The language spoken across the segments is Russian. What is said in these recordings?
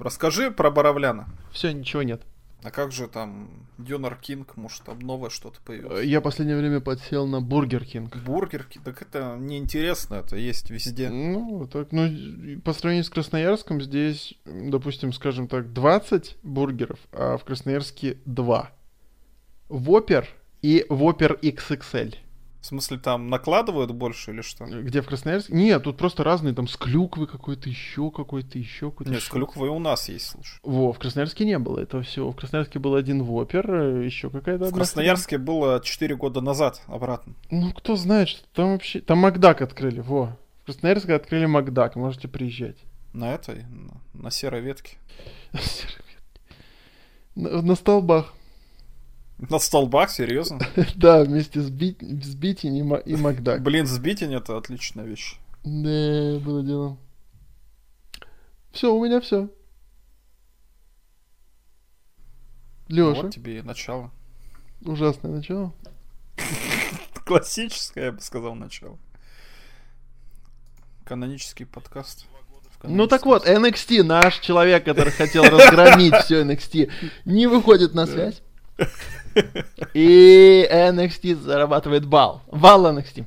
Расскажи про Боровляна. Все, ничего нет. А как же там Döner King, может там новое что-то появилось? Я последнее время подсел на Burger King. Burger King? Так это неинтересно, это есть везде. Ну, так, ну, по сравнению с Красноярском здесь, допустим, скажем так, 20 бургеров, а в Красноярске 2. Whopper и Whopper XXL. В смысле, там накладывают больше или что? Где в Красноярске? Нет, тут просто разные, там с клюквы какой-то, еще какой-то, еще какой-то. Нет, с клюквой у нас есть, слушай. Во, в Красноярске не было этого всего. В Красноярске был один вопер, э, еще какая-то В Красноярске страна. было 4 года назад обратно. Ну, кто знает, что там вообще... Там Макдак открыли, во. В Красноярске открыли Макдак, можете приезжать. На этой? На, на серой ветке? На серой ветке. На, на столбах. На столбах, серьезно? Да, вместе с, бит... с Битин и, Макдак. Блин, с Битин это отличная вещь. Да, было дело. Все, у меня все. Леша. Вот тебе и начало. Ужасное начало. Классическое, я бы сказал, начало. Канонический подкаст. Ну так вот, NXT, наш человек, который хотел разгромить все NXT, не выходит на связь. И NXT зарабатывает балл. Балл NXT.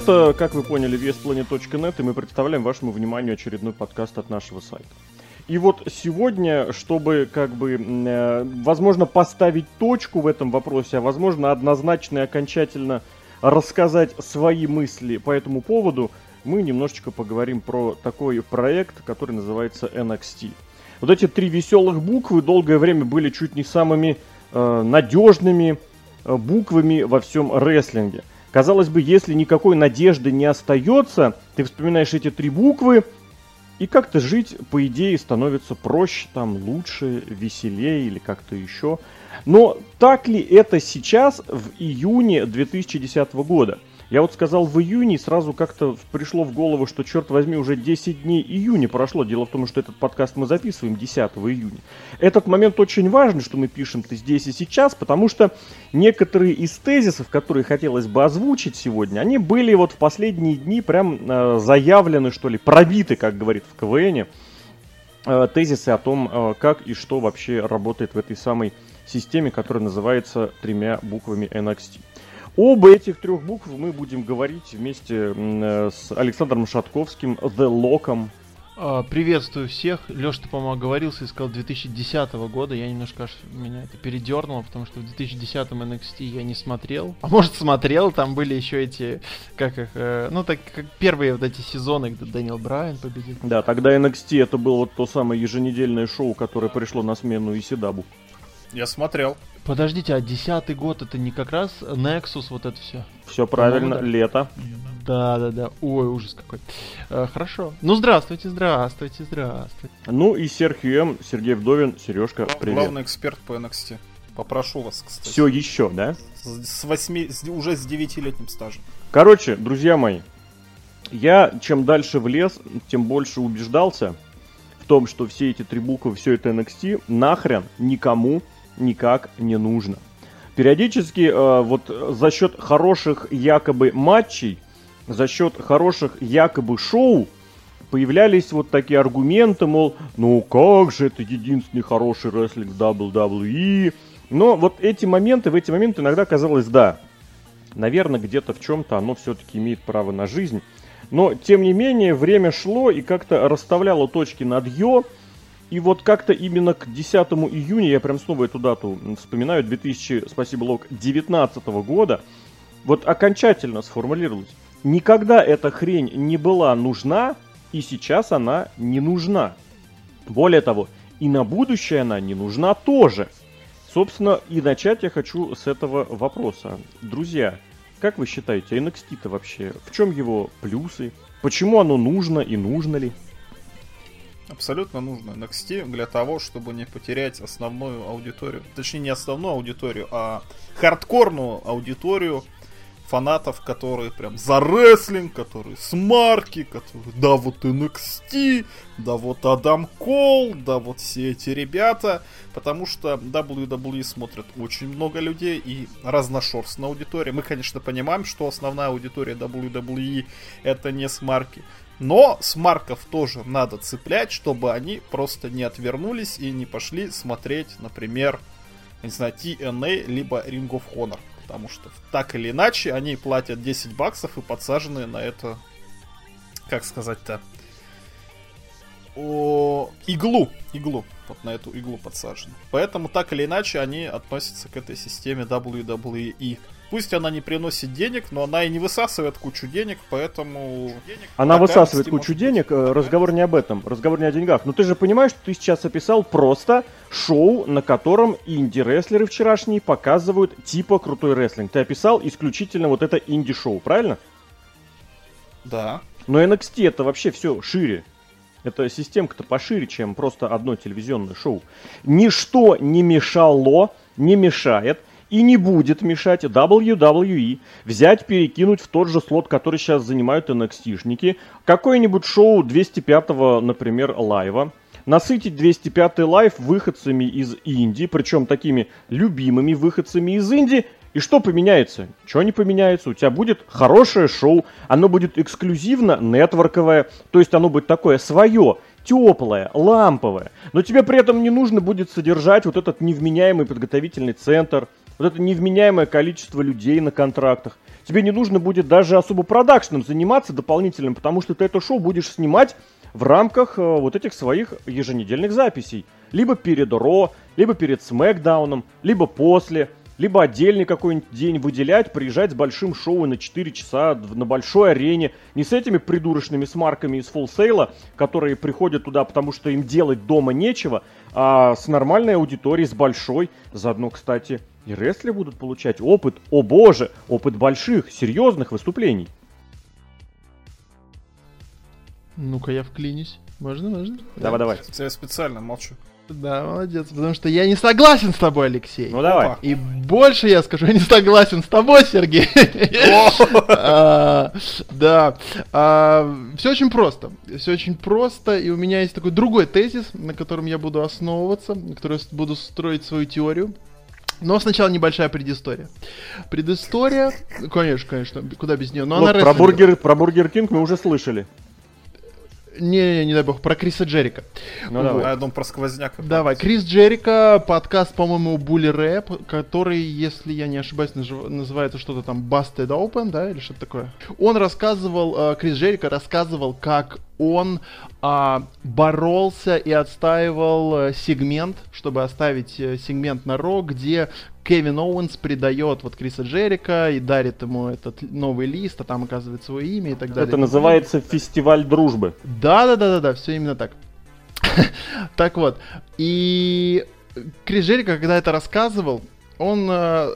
Это, как вы поняли, VSPlanet.net, и мы представляем вашему вниманию очередной подкаст от нашего сайта. И вот сегодня, чтобы, как бы, э, возможно, поставить точку в этом вопросе, а возможно, однозначно и окончательно рассказать свои мысли по этому поводу, мы немножечко поговорим про такой проект, который называется NXT. Вот эти три веселых буквы долгое время были чуть не самыми э, надежными э, буквами во всем рестлинге. Казалось бы, если никакой надежды не остается, ты вспоминаешь эти три буквы, и как-то жить, по идее, становится проще, там, лучше, веселее или как-то еще. Но так ли это сейчас, в июне 2010 года? Я вот сказал в июне, сразу как-то пришло в голову, что, черт возьми, уже 10 дней июня прошло. Дело в том, что этот подкаст мы записываем 10 июня. Этот момент очень важный, что мы пишем-то здесь и сейчас, потому что некоторые из тезисов, которые хотелось бы озвучить сегодня, они были вот в последние дни прям э, заявлены, что ли, пробиты, как говорит в КВН, э, тезисы о том, э, как и что вообще работает в этой самой системе, которая называется тремя буквами NXT. Об этих трех букв мы будем говорить вместе э, с Александром Шатковским, The Lock'ом. А, приветствую всех. Леша, ты, по-моему, оговорился и сказал 2010 года. Я немножко аж меня это передернуло, потому что в 2010 NXT я не смотрел. А может смотрел, там были еще эти, как их, э, ну так как первые вот эти сезоны, где Дэниел Брайан победил. Да, тогда NXT это было вот то самое еженедельное шоу, которое пришло на смену Исидабу. Я смотрел. Подождите, а десятый год это не как раз Nexus, вот это все? Все правильно, да. лето. Да, да, да. Ой, ужас какой. Э, хорошо. Ну, здравствуйте, здравствуйте, здравствуйте. Ну и Серхио М, Сергей Вдовин, Сережка, привет. Главный эксперт по NXT. Попрошу вас, кстати. Все еще, да? С с восьми, с- уже с девятилетним стажем. Короче, друзья мои, я чем дальше в лес, тем больше убеждался в том, что все эти три буквы, все это NXT нахрен никому никак не нужно. Периодически э, вот за счет хороших якобы матчей, за счет хороших якобы шоу появлялись вот такие аргументы, мол, ну как же это единственный хороший рестлинг WWE. Но вот эти моменты, в эти моменты иногда казалось, да, наверное, где-то в чем-то оно все-таки имеет право на жизнь. Но, тем не менее, время шло и как-то расставляло точки над «ё». И вот как-то именно к 10 июня, я прям снова эту дату вспоминаю, 2000, спасибо, Лок, 19 года, вот окончательно сформулировалось. Никогда эта хрень не была нужна, и сейчас она не нужна. Более того, и на будущее она не нужна тоже. Собственно, и начать я хочу с этого вопроса. Друзья, как вы считаете, NXT-то вообще, в чем его плюсы? Почему оно нужно и нужно ли? Абсолютно нужно NXT для того, чтобы не потерять основную аудиторию. Точнее, не основную аудиторию, а хардкорную аудиторию фанатов, которые прям за рестлинг, которые с марки, которые да вот NXT, да вот Адам Кол, да вот все эти ребята, потому что WWE смотрят очень много людей и разношерстная аудитория. Мы, конечно, понимаем, что основная аудитория WWE это не с марки, но с марков тоже надо цеплять, чтобы они просто не отвернулись и не пошли смотреть, например, не знаю, TNA, либо Ring of Honor. Потому что так или иначе они платят 10 баксов и подсажены на это, как сказать-то, о, иглу, иглу, вот на эту иглу подсажены. Поэтому так или иначе они относятся к этой системе WWE. Пусть она не приносит денег, но она и не высасывает кучу денег, поэтому... Она высасывает кучу денег, э, разговор не об этом, разговор не о деньгах. Но ты же понимаешь, что ты сейчас описал просто шоу, на котором инди-рестлеры вчерашние показывают типа крутой рестлинг. Ты описал исключительно вот это инди-шоу, правильно? Да. Но NXT это вообще все шире. Это системка-то пошире, чем просто одно телевизионное шоу. Ничто не мешало, не мешает и не будет мешать WWE взять, перекинуть в тот же слот, который сейчас занимают NXT-шники, какое-нибудь шоу 205-го, например, Live 'а, насытить 205-й Live выходцами из Индии, причем такими любимыми выходцами из Индии, и что поменяется? Что не поменяется? У тебя будет хорошее шоу, оно будет эксклюзивно network овое, то есть оно будет такое свое, теплое, ламповое, но тебе при этом не нужно будет содержать вот этот невменяемый подготовительный центр, вот это невменяемое количество людей на контрактах. Тебе не нужно будет даже особо продакшном заниматься дополнительным, потому что ты это шоу будешь снимать в рамках э, вот этих своих еженедельных записей. Либо перед Ро, либо перед Смакдауном, либо после, либо отдельный какой-нибудь день выделять, приезжать с большим шоу на 4 часа на большой арене, не с этими придурочными смарками из фулсейла, которые приходят туда, потому что им делать дома нечего, а с нормальной аудиторией, с большой. Заодно, кстати, и рестлеры будут получать опыт, о боже, опыт больших, серьезных выступлений. Ну-ка, я вклинюсь. Можно, можно? Давай, давай. Я специально молчу. Да, молодец, потому что я не согласен с тобой, Алексей. Ну давай. И больше я скажу, я не согласен с тобой, Сергей. А, Да. Все очень просто. Все очень просто. И у меня есть такой другой тезис, на котором я буду основываться, на котором я буду строить свою теорию. Но сначала небольшая предыстория. Предыстория, конечно, конечно, куда без нее. Но Вот она про, бургер, про Burger King мы уже слышали. Не, не, не дай бог, про Криса Джерика. Ну Вот. давай. А я думал про сквозняк. Давай, Крис Джерика, подкаст, по-моему, Булли Рэй, который, если я не ошибаюсь, нажив- называется что-то там Busted Open, да, или что-то такое. Он рассказывал, э, Крис Джерика рассказывал, как он а, боролся и отстаивал э, сегмент, чтобы оставить э, сегмент на Ро, где Кевин Оуэнс предает вот Криса Джерика и дарит ему этот новый лист, а там оказывает свое имя и так далее. Это называется фестиваль дружбы. Да, да, да, да, да, все именно так. Так вот, и Крис Джерика, когда это рассказывал, он э,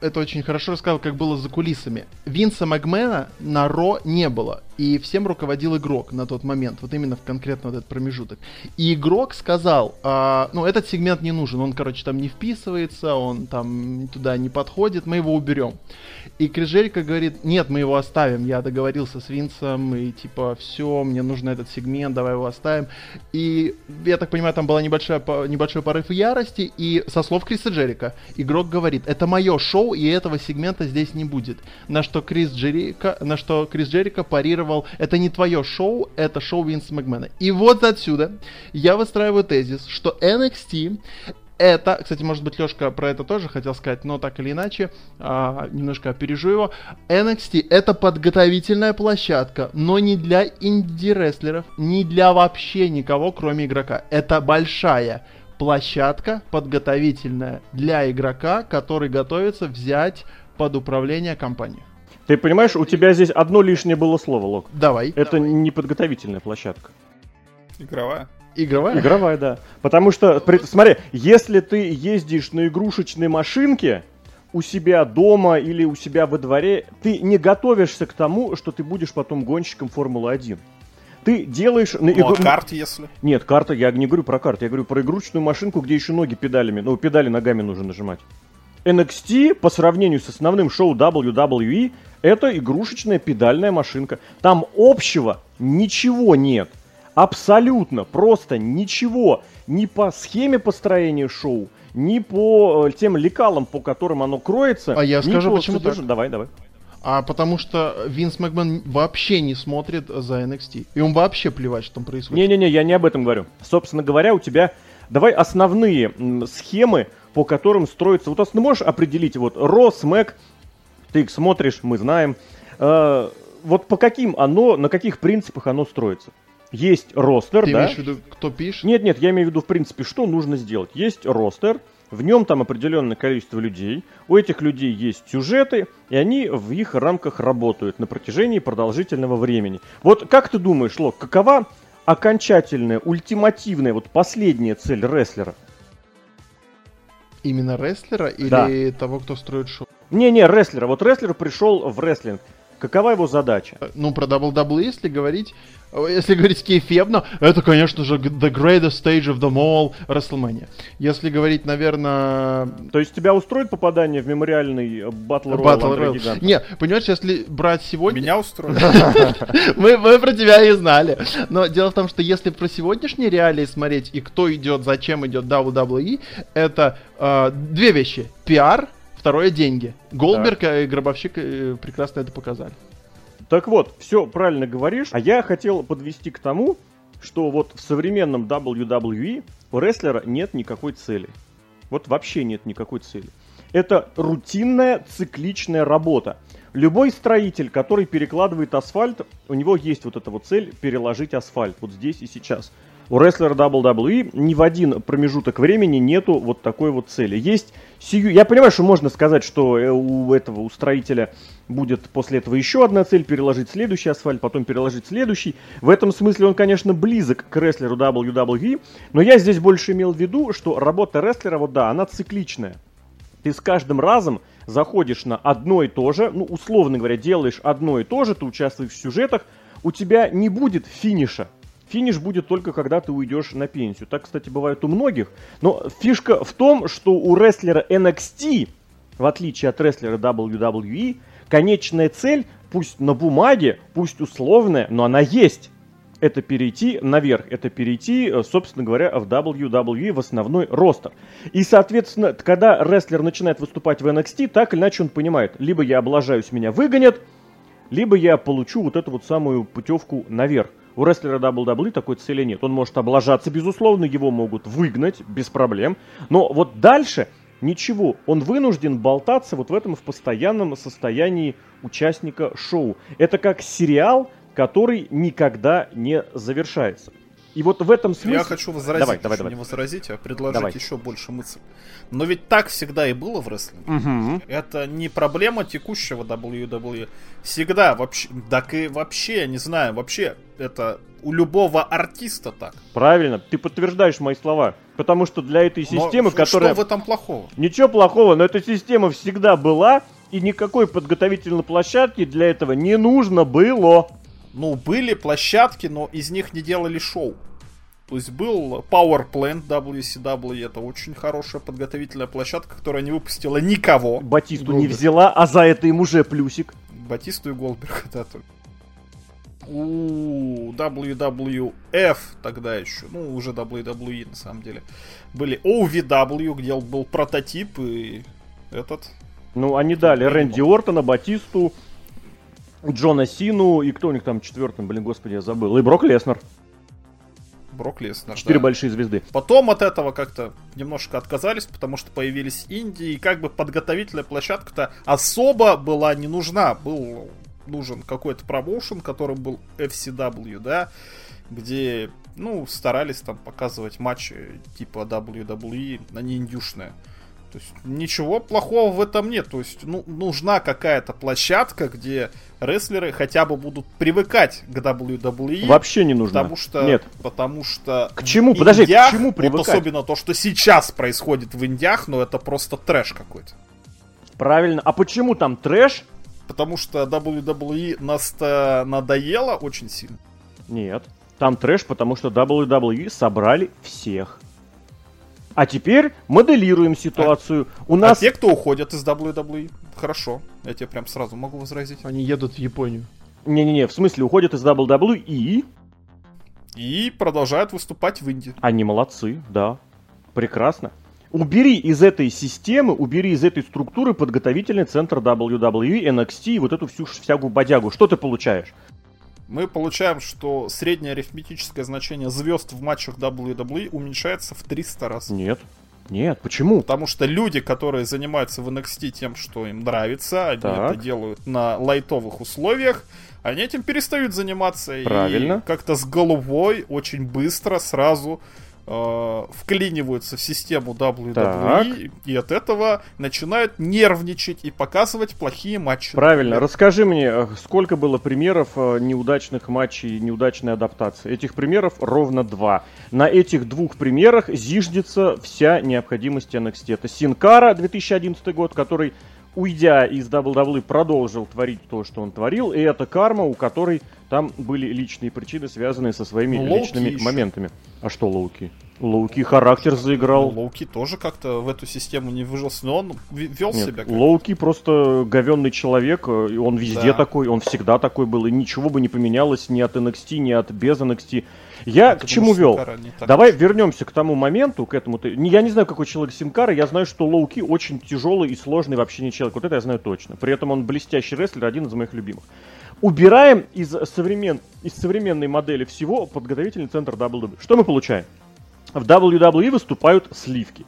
это очень хорошо рассказал, как было за кулисами. Винса Макмена на Ро не было. И всем руководил игрок на тот момент, вот именно в конкретно вот этот промежуток. И игрок сказал, а, ну, этот сегмент не нужен, он, короче, там не вписывается, он там туда не подходит, мы его уберем. И Крижелька говорит, нет, мы его оставим, я договорился с Винсом, и типа, все, мне нужен этот сегмент, давай его оставим. И, я так понимаю, там была небольшая, небольшой порыв ярости, и со слов Криса Джерика, игрок говорит, это мое шоу, и этого сегмента здесь не будет. На что Крис Джерика, на что Крис Джерика парировал цитировал, это не твое шоу, это шоу Винса Макмена. И вот отсюда я выстраиваю тезис, что NXT это, кстати, может быть, Лешка про это тоже хотел сказать, но так или иначе, а, немножко опережу его. NXT это подготовительная площадка, но не для инди-рестлеров, не для вообще никого, кроме игрока. Это большая площадка подготовительная для игрока, который готовится взять под управление компании. Ты понимаешь, у тебя здесь одно лишнее было слово, Лок. Давай. Это давай. не подготовительная площадка. Игровая. Игровая? Игровая, да. Потому что, при, смотри, если ты ездишь на игрушечной машинке у себя дома или у себя во дворе, ты не готовишься к тому, что ты будешь потом гонщиком Формулы-1. Ты делаешь... На ну, а карт, если? Нет, карта, я не говорю про карту, я говорю про игрушечную машинку, где еще ноги педалями, ну, педали ногами нужно нажимать. NXT по сравнению с основным шоу WWE это игрушечная педальная машинка. Там общего ничего нет. Абсолютно, просто ничего. Ни по схеме построения шоу, ни по э, тем лекалам, по которым оно кроется. А я скажу, почему так. Давай, давай. А потому что Винс Макмен вообще не смотрит за NXT. И он вообще плевать, что там происходит. Не-не-не, я не об этом говорю. Собственно говоря, у тебя... Давай основные схемы, по которым строится... Вот ты можешь определить вот Ро, Смэк, ты их смотришь, мы знаем. Э, вот по каким оно, на каких принципах оно строится? Есть ростер, Ты да? имеешь в виду, кто пишет? Нет, нет, я имею в виду, в принципе, что нужно сделать. Есть ростер, в нем там определенное количество людей, у этих людей есть сюжеты, и они в их рамках работают на протяжении продолжительного времени. Вот как ты думаешь, Лок, какова окончательная, ультимативная, вот последняя цель рестлера? Именно рестлера или да. того, кто строит шоу? Не-не, рестлера. Вот рестлер пришел в рестлинг. Какова его задача? Ну, про WWE, если говорить, если говорить кейфебно, это, конечно же, the greatest stage of them all, WrestleMania. Если говорить, наверное... То есть тебя устроит попадание в мемориальный Battle Royale Battle Royale. Не, понимаешь, если брать сегодня... Меня устроит. мы, мы про тебя и знали. Но дело в том, что если про сегодняшние реалии смотреть и кто идет, зачем идет WWE, это э, две вещи. Пиар Второе деньги. Голдберг и Гробовщик э, прекрасно это показали. Так вот, все правильно говоришь. А я хотел подвести к тому, что вот в современном WWE у рестлера нет никакой цели. Вот вообще нет никакой цели. Это рутинная цикличная работа. Любой строитель, который перекладывает асфальт, у него есть вот эта вот цель переложить асфальт вот здесь и сейчас. У рестлера WWE ни в один промежуток времени нету вот такой вот цели. Есть сию... Я понимаю, что можно сказать, что э, у этого, у строителя будет после этого еще одна цель, переложить следующий асфальт, потом переложить следующий. В этом смысле он, конечно, близок к рестлеру WWE, но я здесь больше имел в виду, что работа рестлера, вот да, она цикличная. Ты с каждым разом заходишь на одно и то же, ну, условно говоря, делаешь одно и то же, ты участвуешь в сюжетах, у тебя не будет финиша. Финиш будет только когда ты уйдешь на пенсию. Так, кстати, бывает у многих. Но фишка в том, что у рестлера NXT, в отличие от рестлера WWE, конечная цель, пусть на бумаге, пусть условная, но она есть. Это перейти наверх, это перейти, э, собственно говоря, в WWE, в основной ростер. И, соответственно, когда рестлер начинает выступать в NXT, так или иначе он понимает, либо я облажаюсь, меня выгонят, либо я получу вот эту вот самую путевку наверх. У рестлера WWE такой цели нет. Он может облажаться, безусловно, его могут выгнать без проблем. Но вот дальше ничего. Он вынужден болтаться вот в этом в постоянном состоянии участника шоу. Это как сериал, который никогда не завершается. И вот в этом смысле... Я хочу возразить, давай, давай, давай. не возразить, а предложить давай. еще больше мыслей. Но ведь так всегда и было в рестлинге. Угу. Это не проблема текущего WWE. Всегда вообще, так и вообще, не знаю, вообще это у любого артиста так. Правильно, ты подтверждаешь мои слова. Потому что для этой Но системы, что которая... в этом плохого? Ничего плохого, но эта система всегда была, и никакой подготовительной площадки для этого не нужно было. Ну, были площадки, но из них не делали шоу. То есть был Power Plant WCW, это очень хорошая подготовительная площадка, которая не выпустила никого. Батисту не Голдберг. взяла, а за это им уже плюсик. Батисту и Голдберга, да, только. У WWF тогда еще, ну, уже WWE на самом деле, были OVW, где был прототип и этот, Ну, они дали не Рэнди Ортона, Батисту, Джона Сину и кто у них там четвертым, блин, господи, я забыл. И Брок Леснер. Брок Леснер. Четыре да. большие звезды. Потом от этого как-то немножко отказались, потому что появились Индии, и как бы подготовительная площадка-то особо была не нужна. Был нужен какой-то промоушен, которым был FCW, да, где, ну, старались там показывать матчи типа WWE, они индюшные. То есть ничего плохого в этом нет. То есть ну, нужна какая-то площадка, где рестлеры хотя бы будут привыкать к WWE. Вообще не нужно. Потому что, Нет. потому что К чему? в Подожди, к Индиях, чему вот привыкать? особенно то, что сейчас происходит в Индиях, но это просто трэш какой-то. Правильно. А почему там трэш? Потому что WWE нас-то надоело очень сильно. Нет. Там трэш, потому что WWE собрали всех. А теперь моделируем ситуацию. У А нас... те, кто уходят из WWE, хорошо. Я тебе прям сразу могу возразить. Они едут в Японию. Не-не-не, в смысле, уходят из WWE и... И продолжают выступать в Индии. Они молодцы, да. Прекрасно. Убери из этой системы, убери из этой структуры подготовительный центр WWE, NXT и вот эту всю всякую бодягу. Что ты получаешь? Мы получаем, что среднее арифметическое значение звезд в матчах WWE уменьшается в 300 раз. Нет. Нет, почему? Потому что люди, которые занимаются в NXT тем, что им нравится, они Так. это делают на лайтовых условиях, они этим перестают заниматься Правильно. и как-то с головой очень быстро сразу э, вклиниваются в систему WWE Так. и от этого начинают нервничать и показывать плохие матчи. Правильно. например. Расскажи мне, э, сколько было примеров э, неудачных матчей, неудачной адаптации? Этих примеров ровно два. На этих двух примерах зиждется вся необходимость NXT. Это Синкара 2011 год, который, уйдя из WWE, продолжил творить то, что он творил. И это Карма, у которой там были личные причины, связанные со своими Лоуки личными еще. моментами. А что Лоуки? Лоуки характер заиграл. Лоуки тоже как-то в эту систему не выжился, но он вел Нет, себя как Лоуки просто говенный человек, э, и он везде Да. такой, он всегда такой был, и ничего бы не поменялось ни от NXT, ни от без NXT. Я Ты к чему вел? Давай уж? вернемся к тому моменту, к этому. Я не знаю, какой человек Синкара, я знаю, что Лоуки очень тяжелый и сложный вообще не человек. Вот это я знаю точно. При этом он блестящий рестлер, один из моих любимых. Убираем из, современ... из современной модели всего подготовительный центр WWE. Что мы получаем? В WWE выступают сливки.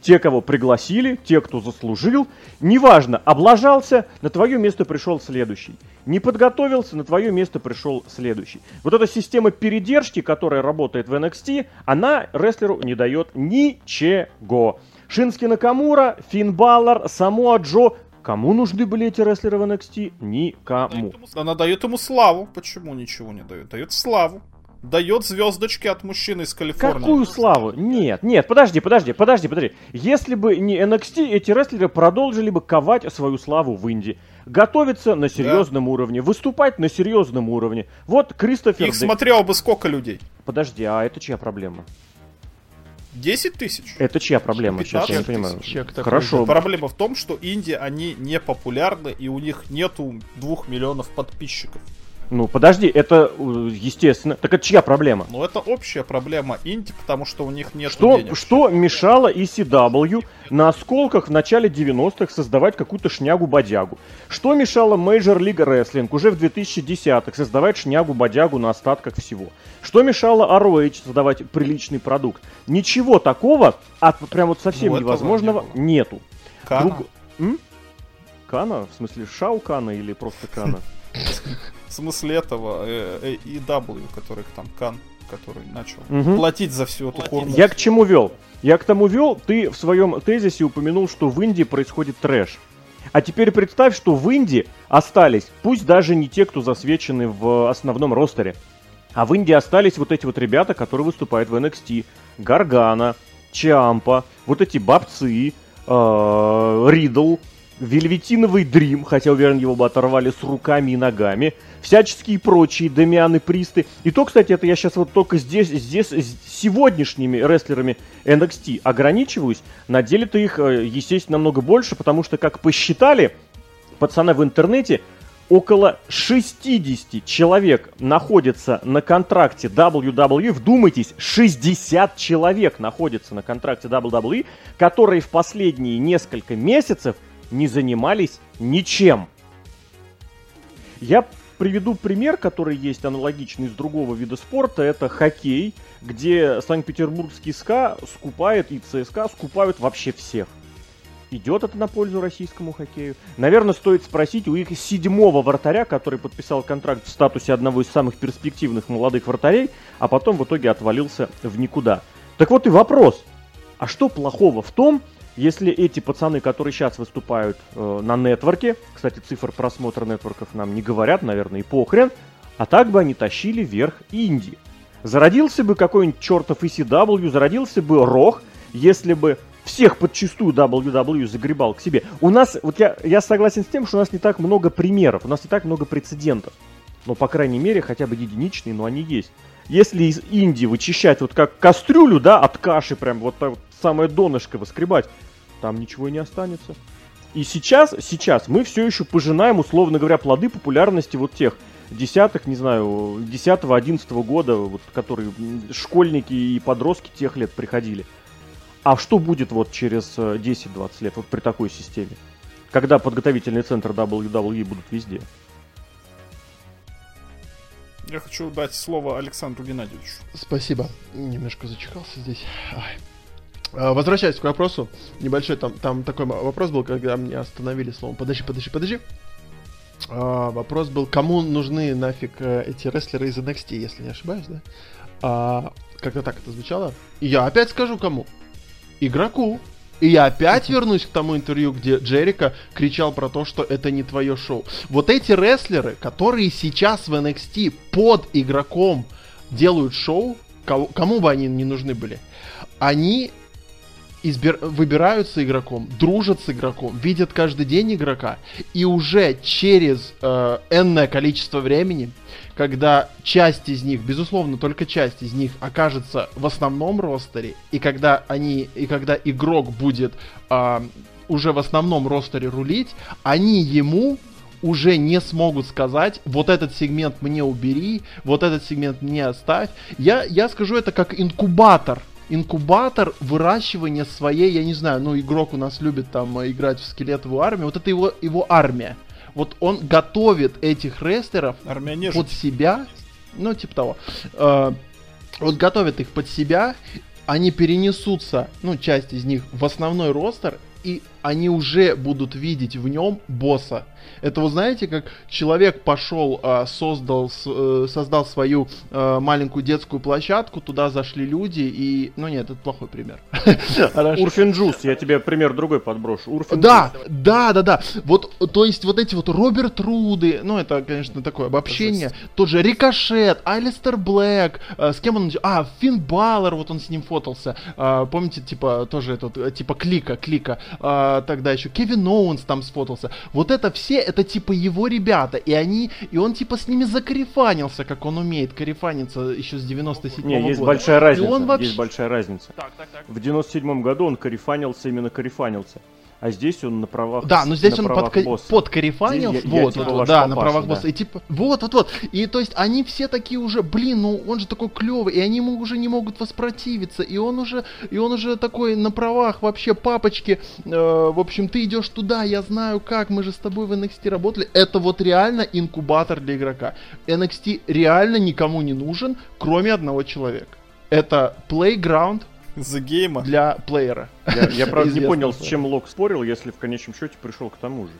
Те, кого пригласили, те, кто заслужил. Неважно, облажался, на твое место пришел следующий. Не подготовился, на твое место пришел следующий. Вот эта система передержки, которая работает в NXT, она рестлеру не дает ничего. Шински Накамура, Финн Баллар, Самуа Джо. Кому нужны были эти рестлеры в NXT? Никому. Она дает ему славу. Почему ничего не дает? Дает славу. Дает звездочки от мужчины из Калифорнии. Какую славу? Нет, нет, подожди, подожди, подожди, подожди. Если бы не NXT, эти рестлеры продолжили бы ковать свою славу в Индии. Готовиться на серьезном уровне, выступать на серьезном уровне. Вот Кристофер... Их Дэ- смотрело бы сколько людей? Подожди, а это чья проблема? 10 тысяч. Это чья проблема? Сейчас я не 15 понимаю. Чек такой Хорошо. Проблема в том, что Индия, они не популярны, и у них нету двух миллионов подписчиков. Ну, подожди, это э, естественно. Так это чья проблема? Но это общая проблема Индии, потому что у них нет Что, денег. что мешало ECW на осколках в начале 90-х создавать какую-то шнягу-бодягу? Что мешало Major League Wrestling уже в 2010-х создавать шнягу-бодягу на остатках всего? Что мешало ROH создавать приличный продукт? Ничего такого, от прям вот совсем Ну, невозможного, не было. нету. Кана. Друг- М? Кана? В смысле Шау Кана или просто Кана? В смысле этого э, э, EW, который там Кан, который начал платить за всю эту хурму. Я к чему вел? Я к тому вел, ты в своем тезисе упомянул, что в Индии происходит трэш. А теперь представь, что в Индии остались, пусть даже не те, кто засвечены в основном ростере, а в Индии остались вот эти вот ребята, которые выступают в NXT. Гаргана, Чампа, вот эти бабцы, э, Ридл, Вельветиновый Дрим, хотя, уверен, его бы оторвали с руками и ногами, всяческие прочие Демианы Присты. И то, кстати, это я сейчас вот только здесь, здесь с сегодняшними рестлерами NXT ограничиваюсь. На деле-то их, э, естественно, намного больше, потому что, как посчитали пацаны в интернете, около 60 человек находится на контракте WWE. Вдумайтесь, 60 человек находится на контракте WWE, которые в последние несколько месяцев – не занимались ничем. Я приведу пример, который есть аналогичный из другого вида спорта. Это хоккей, где Санкт-Петербургский СКА скупает и ЦСКА скупают вообще всех. Идет это на пользу российскому хоккею? Наверное, стоит спросить у их седьмого вратаря, который подписал контракт в статусе одного из самых перспективных молодых вратарей, а потом в итоге отвалился в никуда. Так вот и вопрос. А что плохого в том, если эти пацаны, которые сейчас выступают э, на нетворке, кстати, цифр просмотра нетворков нам не говорят, наверное, и похрен, а так бы они тащили вверх Инди. Зародился бы какой-нибудь чертов ECW, зародился бы Рох, если бы всех подчистую WWE загребал к себе. У нас, вот я, я согласен с тем, что у нас не так много примеров, у нас не так много прецедентов. Но, по крайней мере, хотя бы единичные, но они есть. Если из Индии вычищать вот как кастрюлю, да, от каши прям вот так вот самое донышко выскребать, там ничего не останется. И сейчас, сейчас мы все еще пожинаем, условно говоря, плоды популярности вот тех десятых, не знаю, 10-11 года, вот, которые школьники и подростки тех лет приходили. А что будет вот через 10-20 э, лет вот при такой системе? Когда подготовительный центр WWE будут везде? Я хочу дать слово Александру Геннадьевичу. Спасибо. Немножко зачихался здесь. Ай. А, возвращаясь к вопросу, небольшой там, там такой вопрос был, когда меня остановили словом «подожди, подожди, подожди». А, вопрос был, кому нужны нафиг э, эти рестлеры из NXT, если не ошибаюсь, да? А, как-то так это звучало. И я опять скажу кому. Игроку. И я опять вернусь к тому интервью, где Джерика кричал про то, что это не твое шоу. Вот эти рестлеры, которые сейчас в NXT под игроком делают шоу, кому бы они не нужны были, они избир... выбираются игроком, дружат с игроком, видят каждый день игрока, и уже через э, энное количество времени, когда часть из них, безусловно, только часть из них окажется в основном ростере, и когда они, и когда игрок будет э, уже в основном ростере рулить, они ему уже не смогут сказать, вот этот сегмент мне убери, вот этот сегмент мне оставь. Я, я скажу это как инкубатор инкубатор выращивания своей, я не знаю, ну, игрок у нас любит там э, играть в скелетовую армию, вот это его, его армия. Вот он готовит этих рестлеров армия под себя, ну, типа того. Э, вот готовит их под себя, они перенесутся, ну, часть из них в основной roster, и они уже будут видеть в нем босса. Это вы знаете, как человек пошел, а, создал, э, создал свою э, маленькую детскую площадку, туда зашли люди и... Ну нет, это плохой пример. Урфин Джус, я тебе пример другой подброшу. Урфин да, да, да, да. Вот, то есть вот эти вот Роберт Руды, ну это, конечно, такое обобщение. Тот же Рикошет, Алистер Блэк, э, с кем он... А, Финн Балор, вот он с ним фотался. Помните, типа, тоже этот, типа Клика, Клика. Тогда еще Кевин Оуэнс там сфотался. Вот это все это типа его ребята, и они, и он типа с ними закорефанился, как он умеет карифаниться еще с 97 -го Не, есть года. большая разница, он вообще... есть большая разница. Так, так, так. В 97 году он карифанился именно карифанился а здесь он на правах Да, но здесь он под, под карифанил, вот, я, вот, типа вот, да, на правах да. босса. И типа, вот, вот, вот. И то есть они все такие уже, блин, ну он же такой клевый, и они ему уже не могут воспротивиться, и он уже, и он уже такой на правах вообще папочки. Э, в общем, ты идешь туда, я знаю как, мы же с тобой в NXT работали. Это вот реально инкубатор для игрока. NXT реально никому не нужен, кроме одного человека. Это Playground за гейма. Для плеера. Я, я правда, не понял, с чем Лок спорил, если в конечном счете пришел к тому же.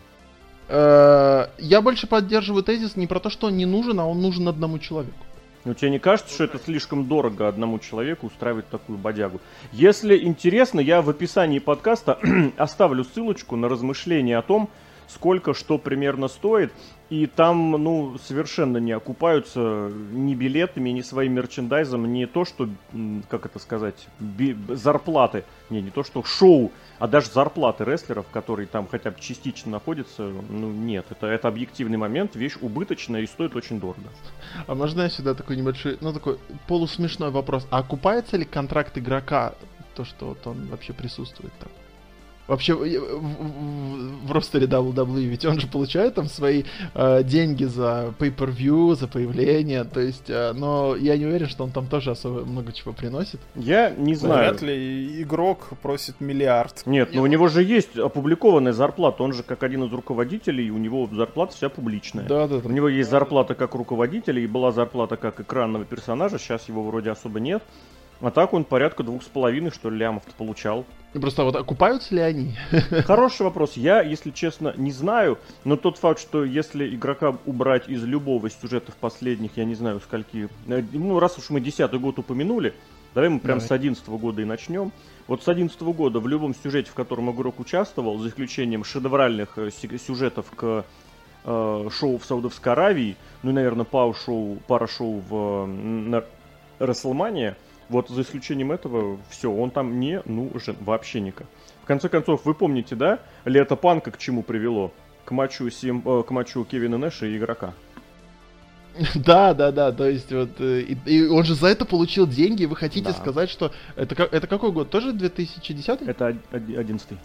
Э, я больше поддерживаю тезис не про то, что он не нужен, а он нужен одному человеку. Но тебе не кажется, что это слишком дорого одному человеку устраивать такую бодягу? Если интересно, я в описании подкаста оставлю ссылочку на размышления о том, сколько что примерно стоит. И там, ну, совершенно не окупаются ни билетами, ни своим мерчендайзом, не то, что, как это сказать, би- зарплаты, не, не то, что шоу, а даже зарплаты рестлеров, которые там хотя бы частично находятся, ну, нет. Это, это объективный момент, вещь убыточная и стоит очень дорого. А можно я сюда такой небольшой, ну, такой полусмешной вопрос. А окупается ли контракт игрока, то, что вот он вообще присутствует там? Вообще, в, в, в ростере WWE, ведь он же получает там свои э, деньги за pay-per-view, за появление, то есть, э, но я не уверен, что он там тоже особо много чего приносит. Я не знаю. Вряд ли игрок просит миллиард. Нет, но у него же есть опубликованная зарплата, он же как один из руководителей, у него зарплата вся публичная. Да, да, У него есть зарплата как руководителя и была зарплата как экранного персонажа, сейчас его вроде особо нет. А так он порядка двух с половиной, что ли, лямов получал. Просто вот окупаются ли они? Хороший вопрос. Я, если честно, не знаю, но тот факт, что если игрока убрать из любого из сюжетов последних, я не знаю, скольки... э, Ну, раз уж мы десятый год упомянули, давай мы прям Давай. с одиннадцатого года и начнем. Вот с одиннадцатого года в любом сюжете, в котором игрок участвовал, за исключением шедевральных э, сюжетов к э, шоу в Саудовской Аравии, ну и, наверное, пау-шоу, пара-шоу в э, на вот за исключением этого, все, он там не нужен вообще никак. В конце концов, вы помните, да, лето панка к чему привело? К матчу, Сим, э, к матчу Кевина Нэша и игрока. Да, да, да, то есть вот, э, и, и он же за это получил деньги, вы хотите Да. сказать, что это, это какой год? Тоже 2010? Это од- од- одиннадцатый.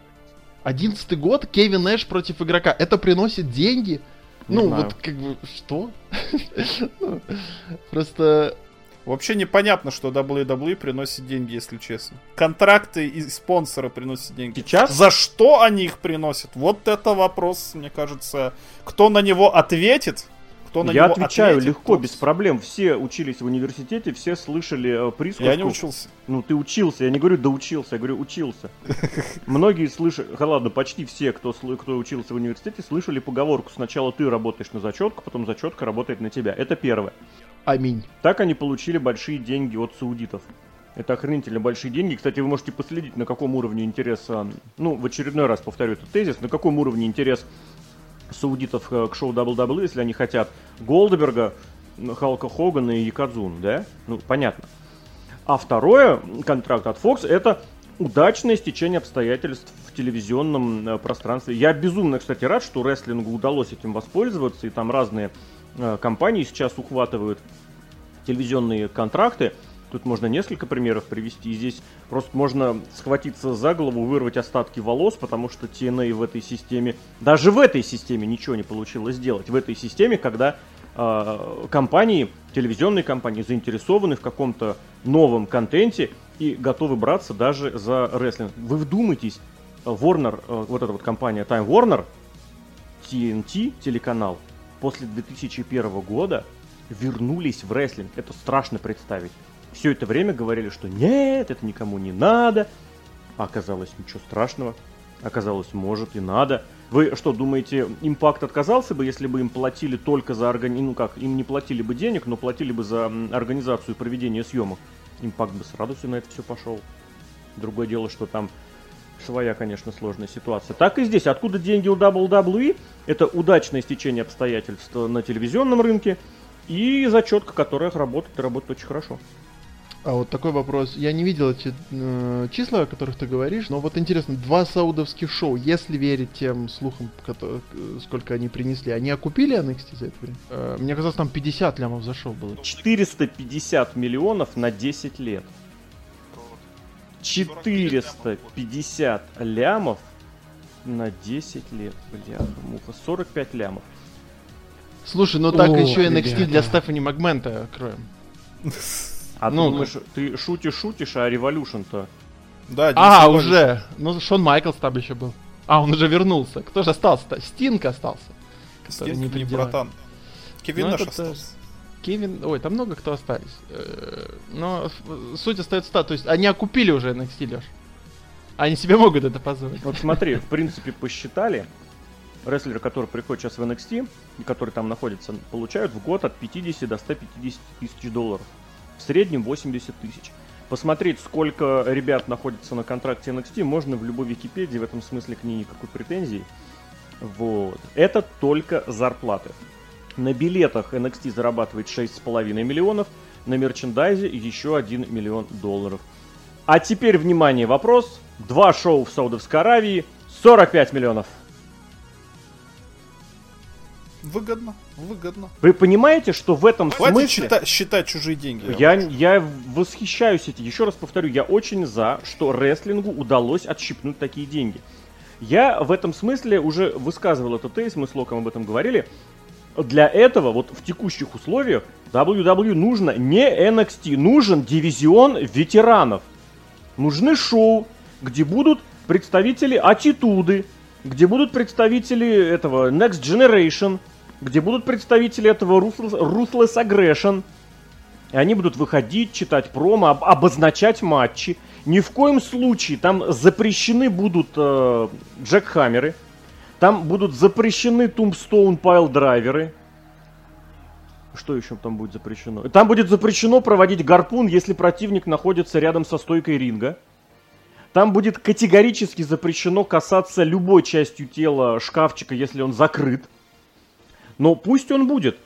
11 год, Кевин Нэш против игрока. Это приносит деньги? Не ну, знаю. вот как бы, что? Ну, Просто, Вообще непонятно, что WWE приносит деньги, если честно. Контракты и спонсоры приносят деньги. Сейчас? За что они их приносят? Вот это вопрос, мне кажется. Кто на него ответит? Кто на Я него отвечаю ответит, легко, тот- без проблем. Все учились в университете, все слышали э, присказку. Я не учился. Ну, ты учился, я не говорю доучился, я говорю учился. Многие слышали, ха, ладно, почти все, кто, сл- кто учился в университете, слышали поговорку «сначала ты работаешь на зачетку, потом зачетка работает на тебя». Это первое. аминь. Так они получили большие деньги от саудитов. Это охренительно большие деньги. Кстати, вы можете последить, на каком уровне интереса, ну, в очередной раз повторю этот тезис, на каком уровне интерес саудитов э, к шоу WWE, если они хотят Голдберга, Халка Хогана и Якадзуну, да? Ну, понятно. А второе, контракт от Fox, это удачное стечение обстоятельств в телевизионном э, пространстве. Я безумно, кстати, рад, что рестлингу удалось этим воспользоваться, и там разные э, компании сейчас ухватывают телевизионные контракты. Тут можно несколько примеров привести. Здесь просто можно схватиться за голову, вырвать остатки волос, потому что TNA в этой системе, даже в этой системе ничего не получилось сделать. В этой системе, когда э, компании, телевизионные компании заинтересованы в каком-то новом контенте и готовы браться даже за рестлинг. Вы вдумайтесь, Warner, э, вот эта вот компания Time Warner, TNT телеканал, после 2001 года вернулись в рестлинг. Это страшно представить. Все это время говорили, что нет, это никому не надо. А оказалось, ничего страшного. Оказалось, может и надо. Вы что, думаете, импакт отказался бы, если бы им платили только за органи... Ну как, им не платили бы денег, но платили бы за организацию и проведение съемок? Импакт бы с радостью на это все пошел. Другое дело, что там своя, конечно, сложная ситуация. Так и здесь. Откуда деньги у WWE? Это удачное стечение обстоятельств на телевизионном рынке и зачетка, которая работает и работает очень хорошо. А вот такой вопрос. Я не видел эти э, числа, о которых ты говоришь, но вот интересно, два саудовских шоу, если верить тем слухам, кото- э, сколько они принесли, они окупили NXT за это время? Э, мне казалось, там 50 лямов за шоу было. 450 миллионов на 10 лет. 450 лямов на 10 лет, бляха, муха. 45 лямов. Слушай, ну так Ох, еще NXT ребята. для Стефани Магмента кроем. А Ну, ты думаешь, ты шутишь, шутишь, а Revolution-то? Да, А, уже! Ну, Шон Майклс там еще был. А, он уже вернулся. Кто же остался-то? Стинг остался. Стинг не не братан. Кевин Ну, наш остался. Кевин, ой, там много кто остались. Э, Но суть остается та, то есть они окупили уже NXT, Леш. Они себе могут это позволить. Вот смотри, в принципе, посчитали, рестлеры, которые приходят сейчас в NXT, и которые там находятся, получают в год от 50 до 150 тысяч долларов. В среднем 80 тысяч. Посмотреть, сколько ребят находится на контракте NXT, можно в любой Википедии, в этом смысле к ней никакой претензии. Вот. Это только зарплаты. На билетах NXT зарабатывает 6,5 миллионов, на мерчендайзе еще 1 миллион долларов. А теперь, внимание, вопрос. Два шоу в Саудовской Аравии, 45 миллионов. Выгодно, выгодно. Вы понимаете, что в этом Хватит смысле... считать, считать чужие деньги. Я, я восхищаюсь этим. Еще раз повторю, я очень за, что рестлингу удалось отщипнуть такие деньги. Я в этом смысле уже высказывал этот тезис, мы с Локом об этом говорили. Для этого, вот в текущих условиях, WWE нужно не NXT, нужен дивизион ветеранов. Нужны шоу, где будут представители Атитуды, где будут представители этого Next Generation, где будут представители этого Ruthless, Ruthless Aggression. И они будут выходить, читать промо, об, обозначать матчи. Ни в коем случае там запрещены будут э, джекхаммеры. Там будут запрещены Tombstone Pile драйверы. Что еще там будет запрещено? Там будет запрещено проводить гарпун, если противник находится рядом со стойкой ринга. Там будет категорически запрещено касаться любой частью тела шкафчика, если он закрыт. Но пусть он будет.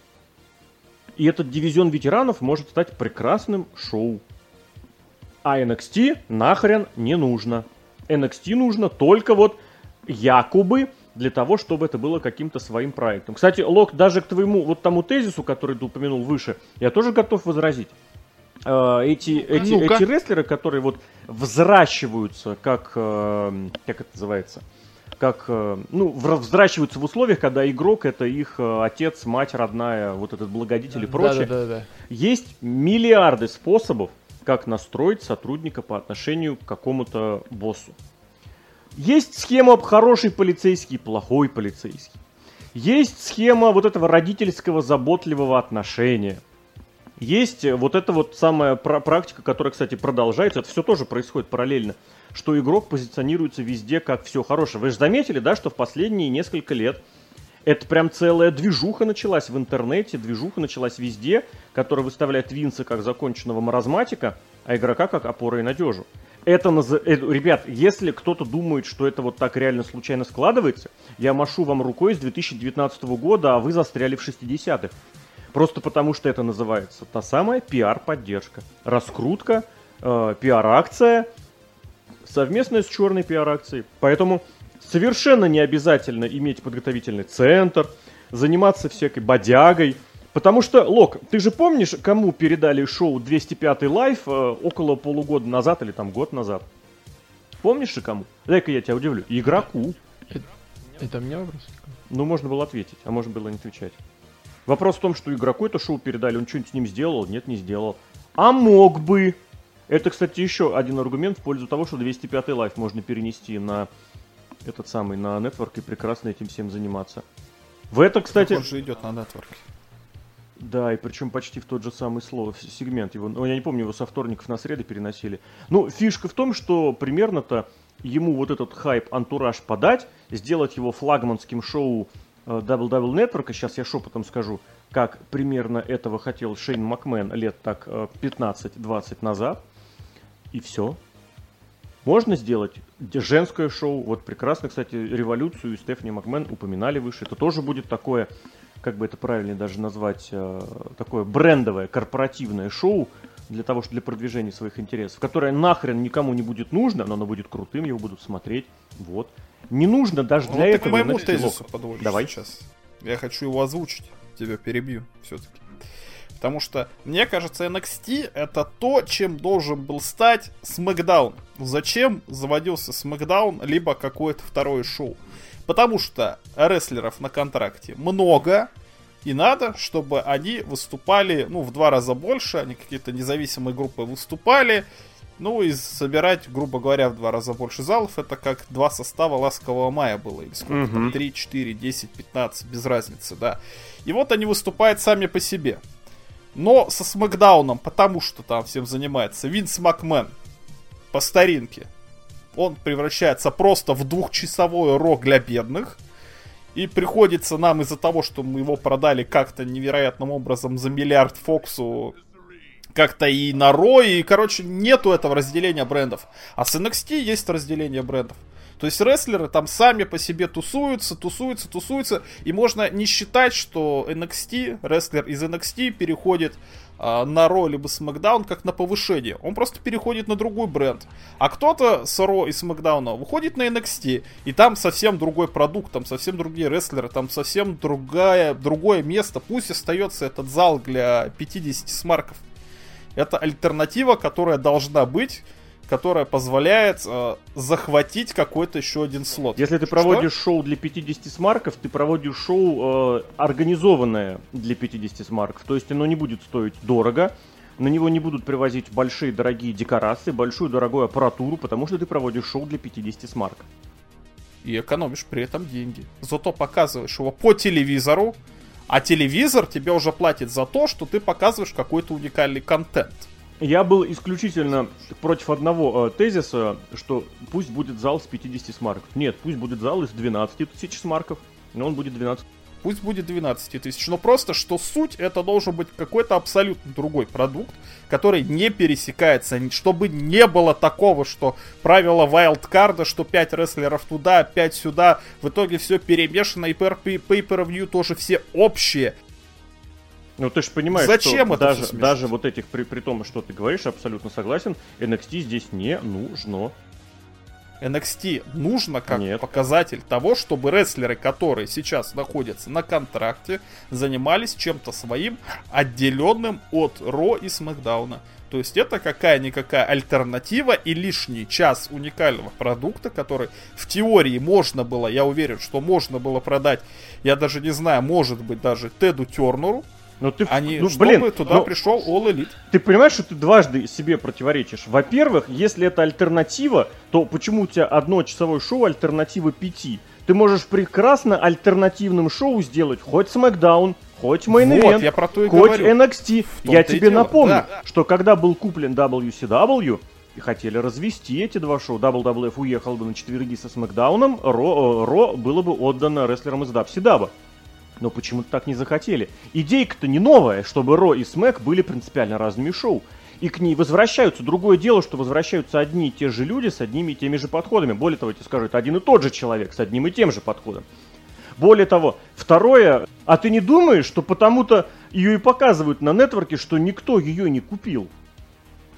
И этот дивизион ветеранов может стать прекрасным шоу. А NXT нахрен не нужно. NXT нужно только вот якобы для того, чтобы это было каким-то своим проектом. Кстати, Лок, даже к твоему вот тому тезису, который ты упомянул выше, я тоже готов возразить. Э, эти, эти, ну эти рестлеры, которые вот взращиваются, как, э, как это называется, как, э, ну, взращиваются в условиях, когда игрок это их отец, мать родная, вот этот благодетель и прочее. Да, да, да, да. Есть миллиарды способов, как настроить сотрудника по отношению к какому-то боссу. Есть схема хороший полицейский, плохой полицейский. Есть схема вот этого родительского заботливого отношения. Есть вот эта вот самая практика, которая, кстати, продолжается. Это все тоже происходит параллельно. Что игрок позиционируется везде как все хорошее. Вы же заметили, да, что в последние несколько лет это прям целая движуха началась в интернете, движуха началась везде, которая выставляет Винса как законченного маразматика, а игрока как опора и надежу это, наз... это, ребят, если кто-то думает, что это вот так реально случайно складывается, я машу вам рукой с 2019 года, а вы застряли в 60-х. Просто потому, что это называется та самая пиар-поддержка. Раскрутка, э, пиар-акция, совместная с черной пиар-акцией. Поэтому совершенно не обязательно иметь подготовительный центр, заниматься всякой бодягой, Потому что, Лок, ты же помнишь, кому передали шоу 205 лайф э, около полугода назад или там год назад? Помнишь же кому? Дай-ка я тебя удивлю. Игроку. Это, это мне вопрос? Ну, можно было ответить, а можно было не отвечать. Вопрос в том, что игроку это шоу передали, он что-нибудь с ним сделал? Нет, не сделал. А мог бы. Это, кстати, еще один аргумент в пользу того, что 205 лайф можно перенести на этот самый, на нетворк и прекрасно этим всем заниматься. В это, кстати... Он же идет на нетворке. Да, и причем почти в тот же самый слово, сегмент его. Ну, я не помню, его со вторников на среды переносили. Ну, фишка в том, что примерно-то ему вот этот хайп, антураж подать, сделать его флагманским шоу э, Double Double Network, сейчас я шепотом скажу, как примерно этого хотел Шейн Макмен лет так 15-20 э, назад, и все. Можно сделать женское шоу, вот прекрасно, кстати, революцию и Стефани Макмен упоминали выше, это тоже будет такое как бы это правильнее даже назвать, э, такое брендовое, корпоративное шоу для того, что для продвижения своих интересов, которое нахрен никому не будет нужно, но оно будет крутым, его будут смотреть. Вот. Не нужно даже ну, для этого... к моему тезису подводишь Давай. сейчас. Я хочу его озвучить. Тебя перебью все-таки. Потому что, мне кажется, NXT это то, чем должен был стать SmackDown. Зачем заводился SmackDown, либо какое-то второе шоу? Потому что рестлеров на контракте много, и надо, чтобы они выступали, ну, в два раза больше, они какие-то независимые группы выступали, ну, и собирать, грубо говоря, в два раза больше залов, это как два состава Ласкового Мая было, или сколько uh-huh. там, 3, 4, 10, 15, без разницы, да. И вот они выступают сами по себе. Но со Смакдауном, потому что там всем занимается Винс Макмен, по старинке, он превращается просто в двухчасовой рок для бедных. И приходится нам из-за того, что мы его продали как-то невероятным образом за миллиард Фоксу, как-то и на Ро, и, короче, нету этого разделения брендов. А с NXT есть разделение брендов. То есть рестлеры там сами по себе тусуются, тусуются, тусуются, и можно не считать, что NXT, рестлер из NXT переходит а, на Ро либо SmackDown как на повышение. Он просто переходит на другой бренд. А кто-то с Ро и SmackDown выходит на NXT, и там совсем другой продукт, там совсем другие рестлеры, там совсем другая, другое место. Пусть остается этот зал для 50 смарков. Это альтернатива, которая должна быть которая позволяет э, захватить какой-то еще один слот. Если ты проводишь Что? шоу для 50 смарков, ты проводишь шоу э, организованное для 50 смарков. То есть оно не будет стоить дорого, на него не будут привозить большие дорогие декорации, большую дорогую аппаратуру, потому что ты проводишь шоу для 50 смарков. И экономишь при этом деньги. Зато показываешь его по телевизору, а телевизор тебе уже платит за то, что ты показываешь какой-то уникальный контент. Я был исключительно против одного э, тезиса, что пусть будет зал с 50 смарков. Нет, пусть будет зал из 12 тысяч смарков, но он будет 12. Пусть будет 12 тысяч, но просто, что суть, это должен быть какой-то абсолютно другой продукт, который не пересекается, чтобы не было такого, что правило вайлдкарда, что 5 рестлеров туда, 5 сюда, в итоге все перемешано, и pay-per-view тоже все общие, ну ты же понимаешь, Зачем что это даже, даже вот этих, при, при том, что ты говоришь, абсолютно согласен, NXT здесь не нужно. NXT нужно как Нет. показатель того, чтобы рестлеры, которые сейчас находятся на контракте, занимались чем-то своим, отделенным от Ро и Смакдауна. То есть это какая-никакая альтернатива и лишний час уникального продукта, который в теории можно было, я уверен, что можно было продать, я даже не знаю, может быть даже Теду Тернеру, но ты, Они, ну, чтобы блин, туда но... пришел All Elite. Ты понимаешь, что ты дважды себе противоречишь. Во-первых, если это альтернатива, то почему у тебя одно часовое шоу альтернатива пяти? Ты можешь прекрасно альтернативным шоу сделать хоть SmackDown, хоть Main вот, Event, я про то и хоть говорю. NXT. Я тебе напомню, да. что когда был куплен WCW, и хотели развести эти два шоу. WWF уехал бы на четверги со Смакдауном, Ро, Ро было бы отдано рестлерам из WCW но почему-то так не захотели. Идейка-то не новая, чтобы Ро и Смэк были принципиально разными шоу. И к ней возвращаются. Другое дело, что возвращаются одни и те же люди с одними и теми же подходами. Более того, я тебе скажу, это один и тот же человек с одним и тем же подходом. Более того, второе, а ты не думаешь, что потому-то ее и показывают на нетворке, что никто ее не купил?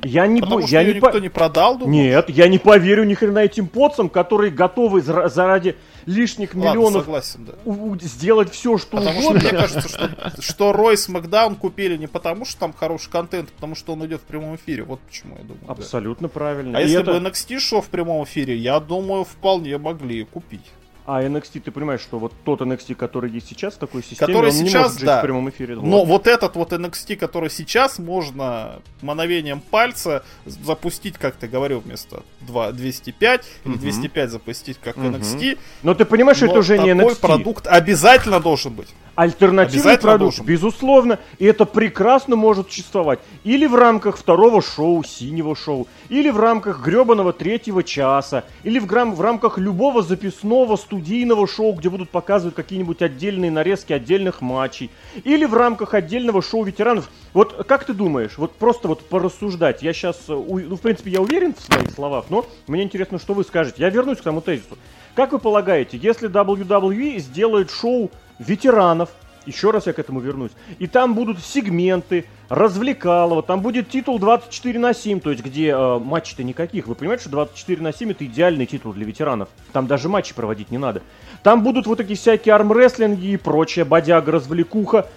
Я не, Потому я не никто по... не продал, думаешь? Нет, я не поверю ни хрена этим поцам, которые готовы заради лишних Ладно, миллионов согласен, да. у- сделать все, что потому угодно. Что, мне кажется, что, что Ройс Макдаун купили не потому, что там хороший контент, а потому что он идет в прямом эфире. Вот почему я думаю. Абсолютно да. правильно. А И если это... бы NXT шел в прямом эфире, я думаю, вполне могли купить. А NXT, ты понимаешь, что вот тот NXT, который есть сейчас в такой системе, который он сейчас, не может жить да. в прямом эфире. Но вот этот вот NXT, который сейчас, можно мановением пальца запустить, как ты говорил, вместо 2, 205 угу. или 205 запустить как угу. NXT. Но ты понимаешь, что это уже не NXT. продукт обязательно должен быть. Альтернативный продукт, безусловно, и это прекрасно может существовать. Или в рамках второго шоу, синего шоу, или в рамках гребаного третьего часа, или в, грам- в рамках любого записного студийного шоу, где будут показывать какие-нибудь отдельные нарезки отдельных матчей, или в рамках отдельного шоу ветеранов. Вот как ты думаешь, вот просто вот порассуждать, я сейчас, э, ну, в принципе, я уверен в своих словах, но мне интересно, что вы скажете. Я вернусь к тому тезису. Как вы полагаете, если WWE сделает шоу ветеранов, еще раз я к этому вернусь. И там будут сегменты, развлекалово, там будет титул 24 на 7, то есть где э, матчей-то никаких. Вы понимаете, что 24 на 7 это идеальный титул для ветеранов. Там даже матчи проводить не надо. Там будут вот эти всякие армрестлинги и прочая бодяга, развлекуха.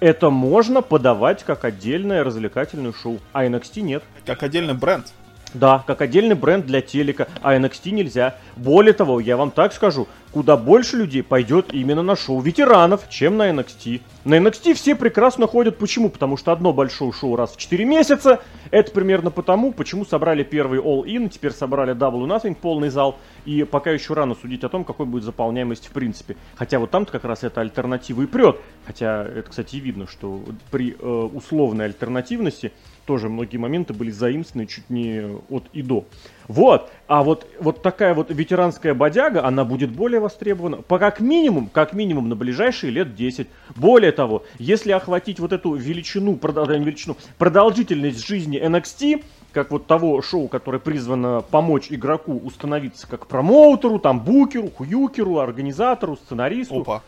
Это можно подавать как отдельное развлекательное шоу, а NXT нет. Как отдельный бренд. Да, как отдельный бренд для телека, а NXT нельзя. Более того, я вам так скажу, куда больше людей пойдет именно на шоу ветеранов, чем на NXT. На NXT все прекрасно ходят. Почему? Потому что одно большое шоу раз в 4 месяца. Это примерно потому, почему собрали первый All In, теперь собрали Double Nothing, полный зал. И пока еще рано судить о том, какой будет заполняемость в принципе. Хотя вот там-то как раз эта альтернатива и прет. Хотя это, кстати, видно, что при э, условной альтернативности тоже многие моменты были заимствованы чуть не от и до. Вот, а вот, вот такая вот ветеранская бодяга, она будет более востребована, по как минимум, как минимум на ближайшие лет 10. Более того, если охватить вот эту величину, величину продолжительность жизни NXT, как вот того шоу, которое призвано помочь игроку установиться как промоутеру, там, букеру, хуюкеру, организатору, сценаристу. Опа.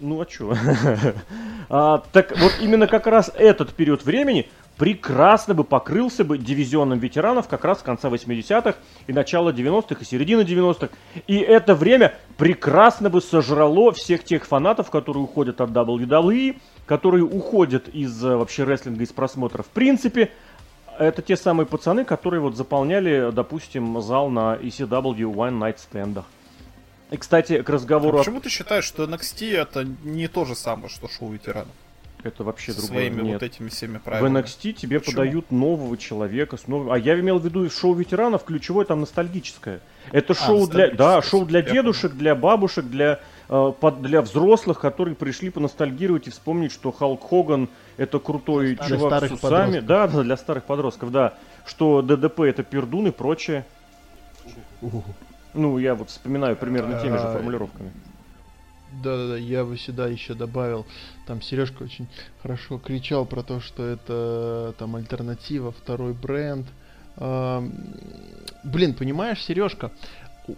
Ну а чё? а, так вот именно как раз этот период времени прекрасно бы покрылся бы дивизионом ветеранов как раз с конца 80-х и начала 90-х и середины 90-х. И это время прекрасно бы сожрало всех тех фанатов, которые уходят от WWE, которые уходят из э, вообще рестлинга, из просмотра в принципе. Это те самые пацаны, которые вот заполняли, допустим, зал на ECW One Night Stand. И, кстати, к разговору... А почему ты считаешь, что NXT это не то же самое, что шоу ветеранов? Это вообще Со другое. своими Нет. вот этими всеми В правилами. NXT тебе Почему? подают нового человека с новым... А я имел в виду шоу ветеранов, ключевое там ностальгическое. Это А, шоу для... Да, шоу для дедушек, для бабушек, для, э, под- для взрослых, которые пришли поностальгировать и вспомнить, что Халк Хоган это крутой Для чувак старых с усами. подростков. Да, да, для старых подростков, да. Что ДДП это пердун и прочее. Ну, я вот вспоминаю примерно теми же А, Да-да-да, я бы сюда еще добавил, там Сережка очень хорошо кричал про то, что это там альтернатива, второй бренд. Ам, Блин, понимаешь, Сережка,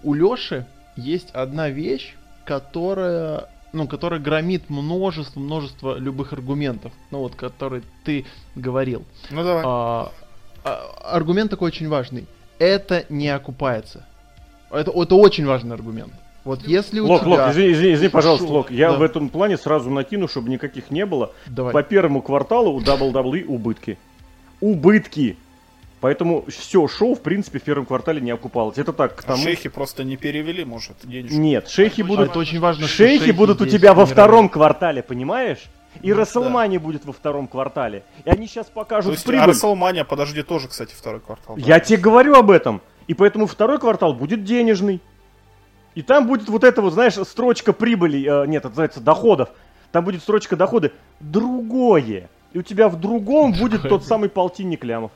у Леши есть одна вещь, которая, ну, которая громит множество, множество любых аргументов, ну вот, который ты говорил. Ну давай. А, а, аргумент такой очень важный. Это не окупается. Это, это очень важный аргумент. Вот если у Лок, тебя... Лок, извини, извини, извини, пожалуйста? Лок, я Да. в этом плане сразу накину, чтобы никаких не было. Давай. По первому кварталу у WWE убытки. Убытки. Поэтому все шоу, в принципе, в первом квартале не окупалось. Это так, к А тому... шейхи просто не перевели, может, денежки. Нет, шейхи Это будут... очень важно, что Шейхи будут у тебя во не втором квартале, понимаешь? И Ну, Расселмания будет во втором квартале. И они сейчас То покажут есть, прибыль. а WrestleMania, подожди, тоже, кстати, второй квартал. да? Я тебе говорю об этом. И поэтому второй квартал будет денежный. И там будет вот эта вот, знаешь, строчка прибыли, э, нет, это называется доходов. Там будет строчка доходы другое. И у тебя в другом будет тот самый полтинник лямов.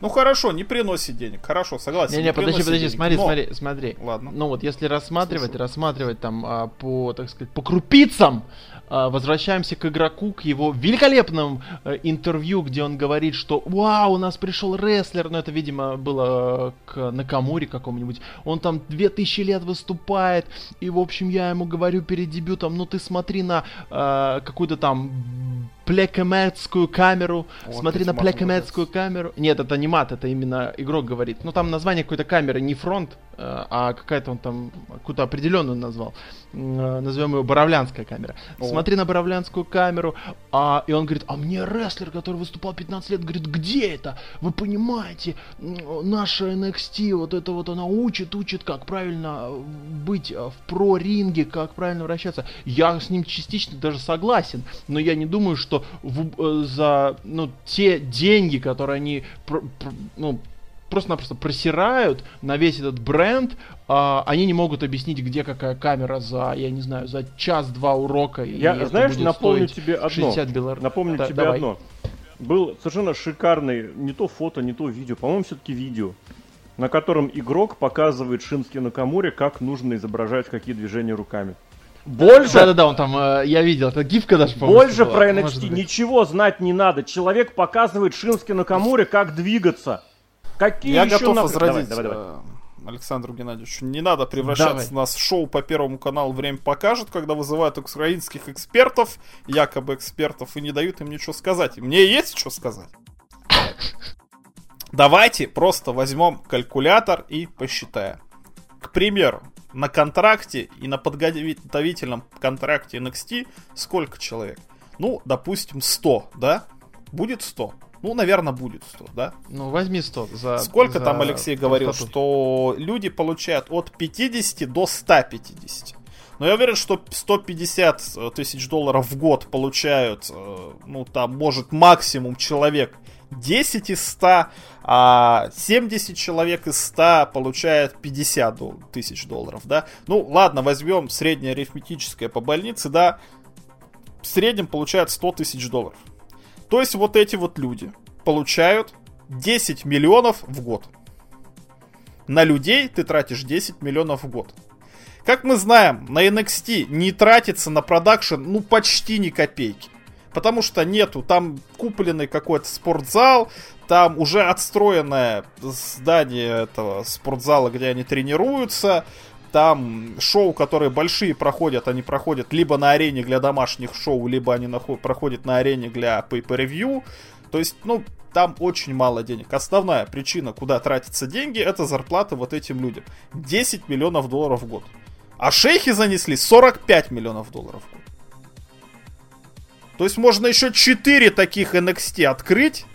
Ну хорошо, не приносит денег. Хорошо, согласен. Не-не, подожди, приносит подожди, денег, смотри, но- смотри, смотри. Ладно. Ну вот, если рассматривать, Слушаю. рассматривать там а, по, так сказать, по крупицам, возвращаемся к игроку, к его великолепному э, интервью, где он говорит, что «Вау, у нас пришел рестлер», ну это, видимо, было к Накамуре какому-нибудь, он там 2000 лет выступает, и, в общем, я ему говорю перед дебютом, ну ты смотри на э, какую-то там плекеметскую камеру, Вот смотри на матом плекеметскую камеру. Нет, это не мат, это именно игрок говорит. Ну там название какой-то камеры не фронт, э, а какая-то он там какую-то определенную назвал. Э, Назовем ее Боровлянская камера. О. Смотри на Боровлянскую камеру, а, и он говорит, а мне рестлер, который выступал 15 лет, говорит, где это? Вы понимаете, наша NXT, вот это вот она учит, учит, как правильно э, быть в про-ринге, как правильно вращаться. Я с ним частично даже согласен, но я не думаю, что в- э, за ну, те деньги, которые они пр- пр- ну, просто-напросто просирают на весь этот бренд, а, они не могут объяснить, где какая камера за, я не знаю, за час-два урока. Я, знаешь, напомню тебе одно. 60 белорусов. Напомню Да, тебе давай. одно. Был совершенно шикарный, не то фото, не то видео, по-моему, все-таки видео, на котором игрок показывает Шински Накамуре, как нужно изображать какие движения руками. Больше, Да-да-да, он там, э, я видел, это гифка даже, по-моему, больше была, про NXT ничего знать не надо. Человек показывает Шински Накамуре, как двигаться. Какие Я еще готов нахрен- возразить Давай, давай, давай. э, Александру Геннадьевичу. Не надо превращаться Давай. нас в шоу по Первому каналу «Время покажет», когда вызывают украинских экспертов, якобы экспертов, и не дают им ничего сказать. И мне есть что сказать. Давайте просто возьмем калькулятор и посчитаем. К примеру, на контракте и на подготовительном контракте NXT сколько человек? Ну, допустим, 100, да? Будет 100. Ну, наверное, будет 100, да? Ну, возьми 100 за... Сколько за там Алексей говорил, простоту. что люди получают от 50 до 150. Но я уверен, что 150 тысяч долларов в год получают, э, ну там, может, максимум человек 10 из 100, а 70 человек из 100 получает 50 дол- тысяч долларов, да? Ну, ладно, возьмем среднее арифметическое по больнице, да, в среднем получают 100 тысяч долларов. То есть вот эти вот люди получают 10 миллионов в год. На людей ты тратишь 10 миллионов в год. Как мы знаем, на NXT не тратится на продакшн, ну, почти ни копейки. Потому что нету, там купленный какой-то спортзал, там уже отстроенное здание этого спортзала, где они тренируются, там шоу, которые большие проходят, они проходят либо на арене для домашних шоу, либо они проходят на арене для pay-per-view. То есть, ну, там очень мало денег. Основная причина, куда тратятся деньги, это зарплаты вот этим людям. 10 миллионов долларов в год. А шейхи занесли 45 миллионов долларов в год. То есть можно еще 4 таких NXT открыть,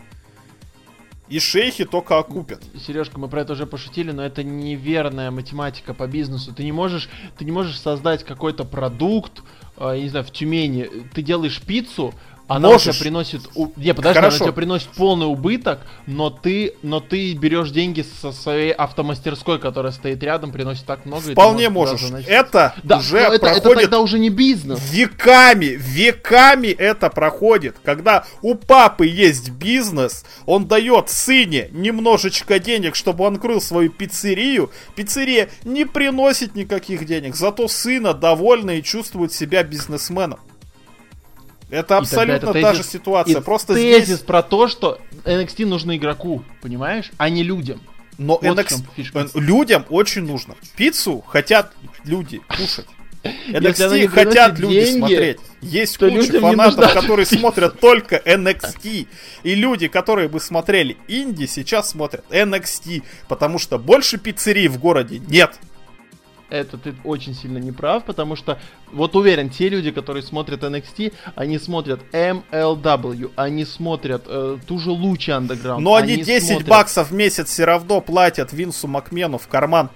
и шейхи только окупят. Сережка, мы про это уже пошутили, но это неверная математика по бизнесу. Ты не можешь, ты не можешь создать какой-то продукт, э, не знаю, в Тюмени. Ты делаешь пиццу, она Можешь. у тебя приносит... У... Не, подожди, Хорошо. она тебе приносит полный убыток, но ты, но ты берешь деньги со своей автомастерской, которая стоит рядом, приносит так много. Вполне можешь можешь. заносить. Это Да, уже это, это проходит тогда уже не бизнес. Веками, веками это проходит. Когда у папы есть бизнес, он дает сыне немножечко денег, чтобы он открыл свою пиццерию. Пиццерия не приносит никаких денег, зато сына довольны и чувствует себя бизнесменом. Это абсолютно это та тезис- же ситуация. Просто тезис здесь... про то, что NXT нужно игроку, понимаешь, а не людям. Но вот NXT э, людям очень нужно. Пиццу хотят люди кушать. NXT хотят люди деньги, смотреть. Есть куча фанатов, которые пицца. смотрят только NXT. И люди, которые бы смотрели инди, сейчас смотрят NXT. Потому что больше пиццерий в городе нет. Это ты очень сильно не прав, потому что, вот уверен, те люди, которые смотрят NXT, они смотрят MLW, они смотрят э, ту же Лучи Underground. Но они 10 смотрят- баксов в месяц все равно платят Винсу Макмену в карман.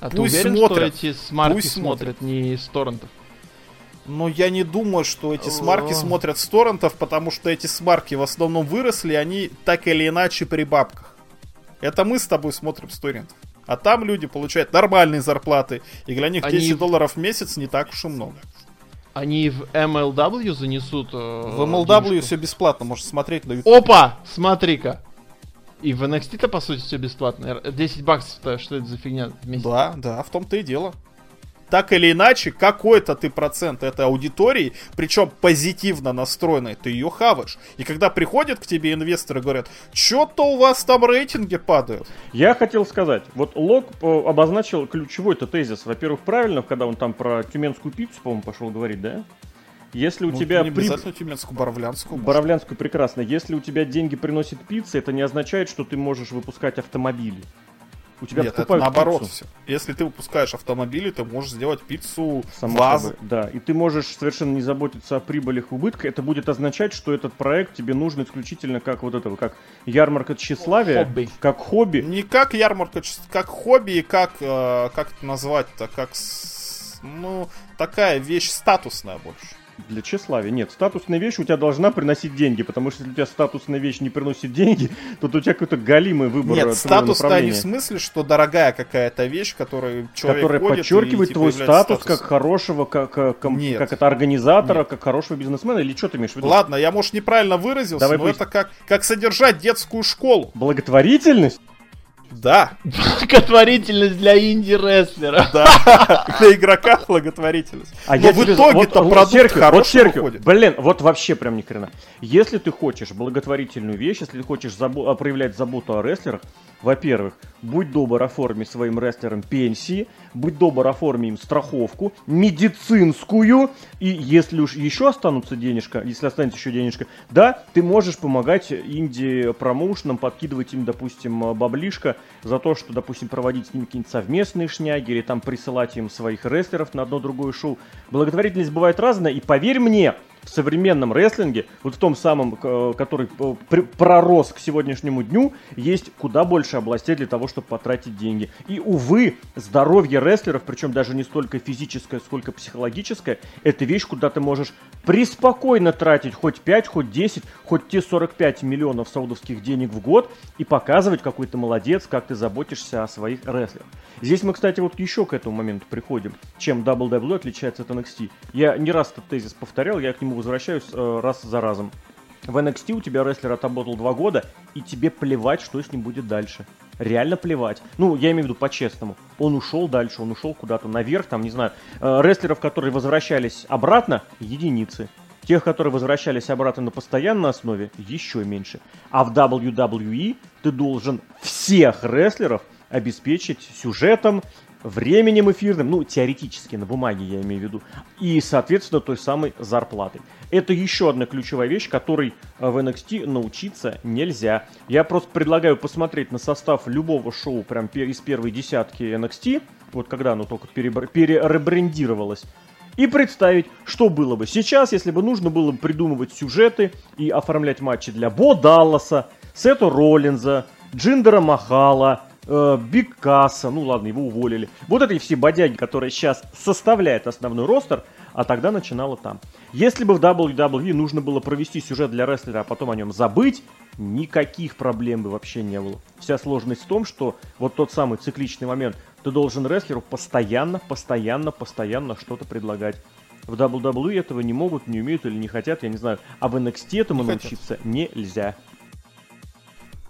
А ты пусть уверен, смотрят. что эти смарки Пусть смотрят не с торрентов? Но я не думаю, что эти смарки О. смотрят с торрентов, потому что эти смарки в основном выросли, они так или иначе при бабках. Это мы с тобой смотрим с торрентов. А там люди получают нормальные зарплаты, и для них Они 10 в- долларов в месяц не так уж и много. Они в MLW занесут... э, В MLW денежку? все бесплатно, можешь смотреть на YouTube. Опа! Смотри-ка! И в NXT-то, по сути, все бесплатно. Р- 10 баксов-то, что это за фигня в месяц? Да, да, в том-то и дело. Так или иначе, какой-то ты процент этой аудитории, причем позитивно настроенной, ты ее хаваешь. И когда приходят к тебе инвесторы и говорят, что-то у вас там рейтинги падают. Я хотел сказать, вот Лок э, обозначил ключевой-то тезис. Во-первых, правильно, когда он там про тюменскую пиццу, по-моему, пошел говорить, да? Если у Ну, тебя не при- тюменскую, боровлянскую. может. Боровлянскую прекрасно. Если у тебя деньги приносит пицца, это не означает, что ты можешь выпускать автомобили. У тебя Нет, это наоборот пиццу. все. Если ты выпускаешь автомобили, ты можешь сделать пиццу Само вазы. собой, да. И ты можешь совершенно не заботиться о прибылях и убытках. Это будет означать, что этот проект тебе нужен исключительно как вот этого, как ярмарка тщеславия, Хобби. как хобби. Не как ярмарка, как хобби и как, э, как это назвать-то, как, с- ну, такая вещь статусная больше. Для тщеславия. Нет, статусная вещь у тебя должна приносить деньги, потому что если у тебя статусная вещь не приносит деньги, то у тебя какой-то галимый выбор Нет, статусная не в смысле, что дорогая какая-то вещь, которую человек которая ходит подчеркивает и, типа, твой является статус как хорошего, как, ком- Нет. как это организатора, Нет. как хорошего бизнесмена, или что ты имеешь в виду? Ладно, я, может, неправильно выразился, Давай но поясни. это как, как содержать детскую школу. Благотворительность? Да, Благотворительность для инди-рестлера. да, для игрока благотворительность. А Но я в итоге-то вот, продукт Серхио, вот, хороший Серхио, выходит. Блин, вот вообще прям ни хрена. Если ты хочешь благотворительную вещь, если ты хочешь забо- а, проявлять заботу о рестлерах, во-первых, будь добр, оформи своим рестлерам пенсии, будь добр, оформи им страховку, медицинскую, и если уж еще останутся денежка, если останется еще денежка, да, ты можешь помогать инди-промоушенам, подкидывать им, допустим, баблишко за то, что, допустим, проводить с ними какие-нибудь совместные шняги или там присылать им своих рестлеров на одно другое шоу. Благотворительность бывает разная, и поверь мне, в современном рестлинге, вот в том самом, э, который э, пророс к сегодняшнему дню, есть куда больше областей для того, чтобы потратить деньги. И, увы, здоровье рестлеров, причем даже не столько физическое, сколько психологическое, это вещь, куда ты можешь преспокойно тратить хоть 5, хоть 10, хоть те 45 миллионов саудовских денег в год и показывать, какой ты молодец, как ты заботишься о своих рестлерах. Здесь мы, кстати, вот еще к этому моменту приходим. Чем WWE отличается от NXT? Я не раз этот тезис повторял, я к нему возвращаюсь э, раз за разом. В NXT у тебя рестлер отработал два года, и тебе плевать, что с ним будет дальше. Реально плевать. Ну, я имею в виду по-честному. Он ушел дальше, он ушел куда-то наверх, там, не знаю. Э, рестлеров, которые возвращались обратно, единицы. Тех, которые возвращались обратно на постоянной основе, еще меньше. А в WWE ты должен всех рестлеров обеспечить сюжетом, временем эфирным, ну, теоретически, на бумаге я имею в виду, и, соответственно, той самой зарплатой. Это еще одна ключевая вещь, которой э, в NXT научиться нельзя. Я просто предлагаю посмотреть на состав любого шоу прям из первой десятки NXT, вот когда оно только переребрендировалось, и представить, что было бы сейчас, если бы нужно было бы придумывать сюжеты и оформлять матчи для Бо Далласа, Сета Роллинза, Джиндера Махала, Биг Касса, ну ладно, его уволили. Вот эти все бодяги, которые сейчас составляют основной ростер, а тогда начинало там. Если бы в WWE нужно было провести сюжет для рестлера, а потом о нем забыть, никаких проблем бы вообще не было. Вся сложность в том, что вот тот самый цикличный момент, ты должен рестлеру постоянно, постоянно, постоянно что-то предлагать. В WWE этого не могут, не умеют или не хотят, я не знаю. А в NXT этому не научиться хотят. нельзя.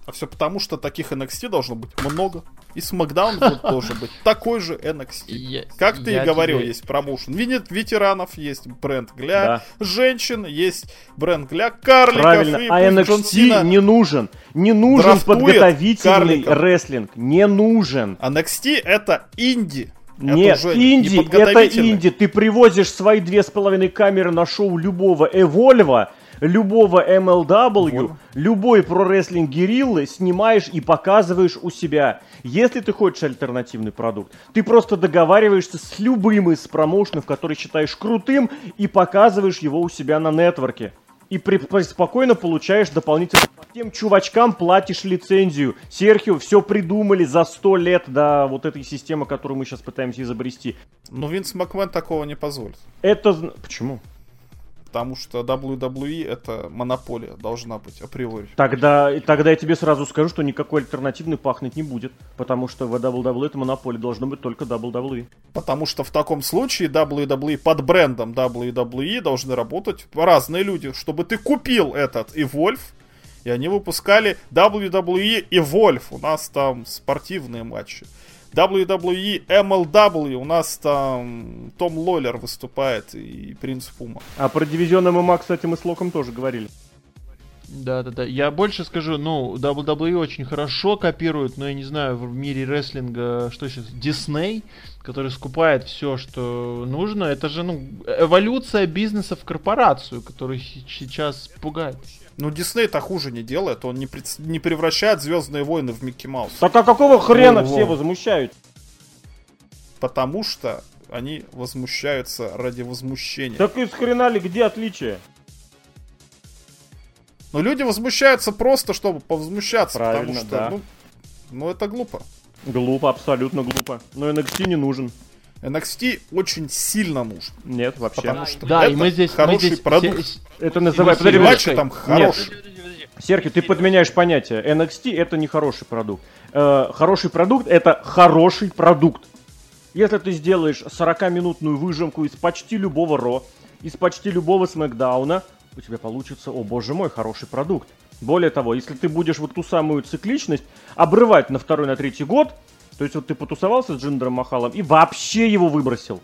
А все потому, что таких NXT должно быть много. И SmackDown должен быть такой же NXT. Я, как ты и говорил, тебе... есть промоушен. Видит ветеранов есть бренд для да. женщин, есть бренд для карликов. Правильно, и а NXT не нужен. Не нужен подготовительный карликов. рестлинг. Не нужен. NXT это инди. Нет, это инди, не это инди. Ты привозишь свои две с половиной камеры на шоу любого Эвольва, любого MLW, вот. любой про-рестлинг гериллы снимаешь и показываешь у себя. Если ты хочешь альтернативный продукт, ты просто договариваешься с любым из промоушенов, который считаешь крутым, и показываешь его у себя на нетворке. И при, спокойно получаешь дополнительно тем чувачкам платишь лицензию. Серхио, все придумали за сто лет до вот этой системы, которую мы сейчас пытаемся изобрести. Но Винс Макмен такого не позволит. Это... Почему? Потому что WWE это монополия должна быть априори. Тогда, тогда я тебе сразу скажу, что никакой альтернативный пахнуть не будет, потому что в WWE это монополия должна быть только WWE. Потому что в таком случае WWE под брендом WWE должны работать разные люди, чтобы ты купил этот Evolve, и они выпускали WWE Evolve. У нас там спортивные матчи. WWE MLW у нас там Том Лоллер выступает и Принц Пума. А про дивизион ММА, кстати, мы с Локом тоже говорили. Да, да, да. Я больше скажу, ну, WWE очень хорошо копирует, но я не знаю, в мире рестлинга, что сейчас, Дисней, который скупает все, что нужно, это же, ну, эволюция бизнеса в корпорацию, который сейчас пугает. Ну, Дисней-то хуже не делает, он не, пред... не превращает Звездные войны в Микки Маус. Так а какого хрена Воу-воу. все возмущают? Потому что они возмущаются ради возмущения. Так из хрена ли где отличие? Но люди возмущаются просто, чтобы повозмущаться. Правильно, потому что, да. ну, ну, это глупо. Глупо, абсолютно глупо. Но NXT не нужен. NXT очень сильно нужен. Нет, вообще. Потому что да, это и мы здесь, хороший мы здесь продукт. Это называется... Подожди, матч там хороший. Серхи, ты подменяешь понятие. NXT это не хороший продукт. Э, хороший продукт это хороший продукт. Если ты сделаешь 40-минутную выжимку из почти любого Ро, из почти любого Смакдауна, у тебя получится, о боже мой, хороший продукт. Более того, если ты будешь вот ту самую цикличность обрывать на второй, на третий год, то есть вот ты потусовался с Джиндером Махалом и вообще его выбросил.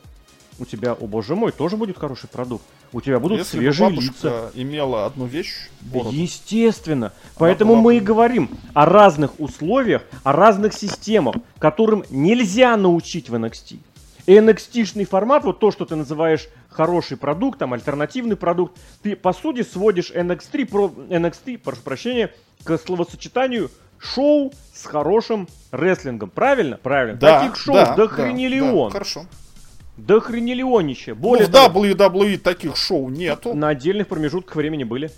У тебя, о боже мой, тоже будет хороший продукт. У тебя будут Если свежие бы лица. имела одну вещь, бороду, Естественно. Поэтому мы и говорим о разных условиях, о разных системах, которым нельзя научить в NXT. NXT-шный формат, вот то, что ты называешь хороший продукт, там, альтернативный продукт, ты, по сути, сводишь NXT, про, NXT, прошу прощения, к словосочетанию шоу с хорошим рестлингом. Правильно? Правильно. Да, Таких шоу да, до хренелион. Да, хорошо. До хренелионища. Более ну, в WWE таких шоу нету. На отдельных промежутках времени были.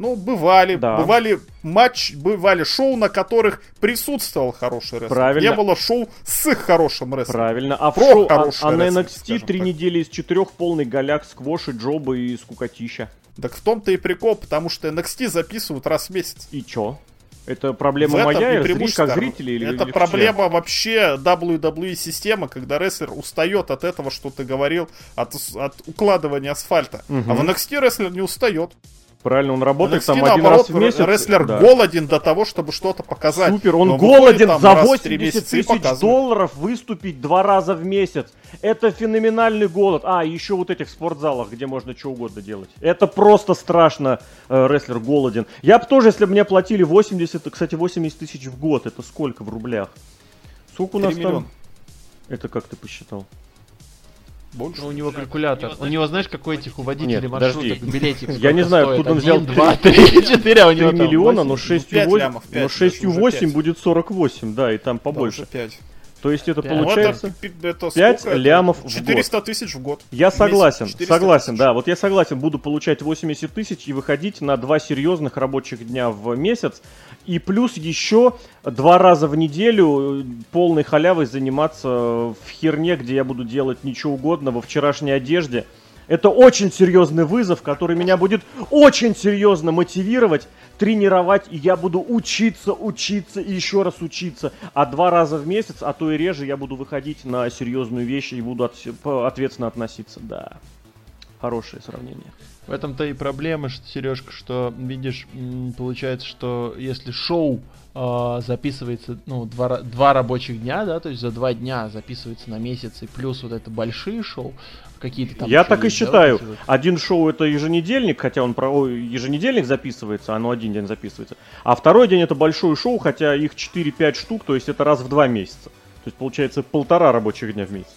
Ну, бывали. Да. Бывали матч, бывали шоу, на которых присутствовал хороший рестлинг. Правильно. Не было шоу с хорошим рестлингом. Правильно. А, в шоу, а, а на NXT три недели из четырех полный голяк, сквоши, джоба и скукотища. Так в том-то и прикол, потому что NXT записывают раз в месяц. И чё? Это проблема моя, зри, как зрителей или Это или проблема вообще WWE системы, когда рестлер устает от этого, что ты говорил, от, от укладывания асфальта. Угу. А в NXT рестлер не устает. Правильно, он работает NXT, там один наоборот, раз в месяц. рестлер да. голоден до того, чтобы что-то показать. Супер, он Но выходит голоден там за раз в три 80 месяца и тысяч долларов выступить два раза в месяц. Это феноменальный голод. А, еще вот этих спортзалах, где можно что угодно делать. Это просто страшно, э, рестлер голоден. Я бы тоже, если бы мне платили 80, кстати, 80 тысяч в год, это сколько в рублях? Сколько у нас миллиона. там? Это как ты посчитал? Больше. Ну, у него калькулятор. У него, знаешь, какой этих у водителей Нет, маршруток подожди. билетик Я не знаю, откуда он взял два, три- три, четыре, а у 3 него там миллиона, восемь. но 6,8 пять лямов, но пять, даже 6,8 уже пять. будет 48, да, и там побольше. уже пять. То есть это Пять. Ну, это получается... пи- это пять сколько это? лямов в год. 400 тысяч в год. Я согласен, 400 согласен, тысяч. да. Вот я согласен, буду получать 80 тысяч и выходить на два серьезных рабочих дня в месяц. И плюс еще два раза в неделю э, полной халявой заниматься в херне, где я буду делать ничего угодно во вчерашней одежде. Это очень серьезный вызов, который меня будет очень серьезно мотивировать, тренировать, и я буду учиться, учиться и еще раз учиться. А два раза в месяц, а то и реже, я буду выходить на серьезную вещь и буду от- ответственно относиться. Да, хорошее сравнение. В этом-то и проблема, что, Сережка, что, видишь, получается, что если шоу а, записывается, ну, два, два рабочих дня, да, то есть за два дня записывается на месяц, и плюс вот это большие шоу, какие-то там... я так и есть, да, считаю. вот. Один шоу это еженедельник, хотя он про еженедельник записывается, оно один день записывается. А второй день это большое шоу, хотя их 4-5 штук, то есть это раз в два месяца. То есть получается полтора рабочих дня в месяц.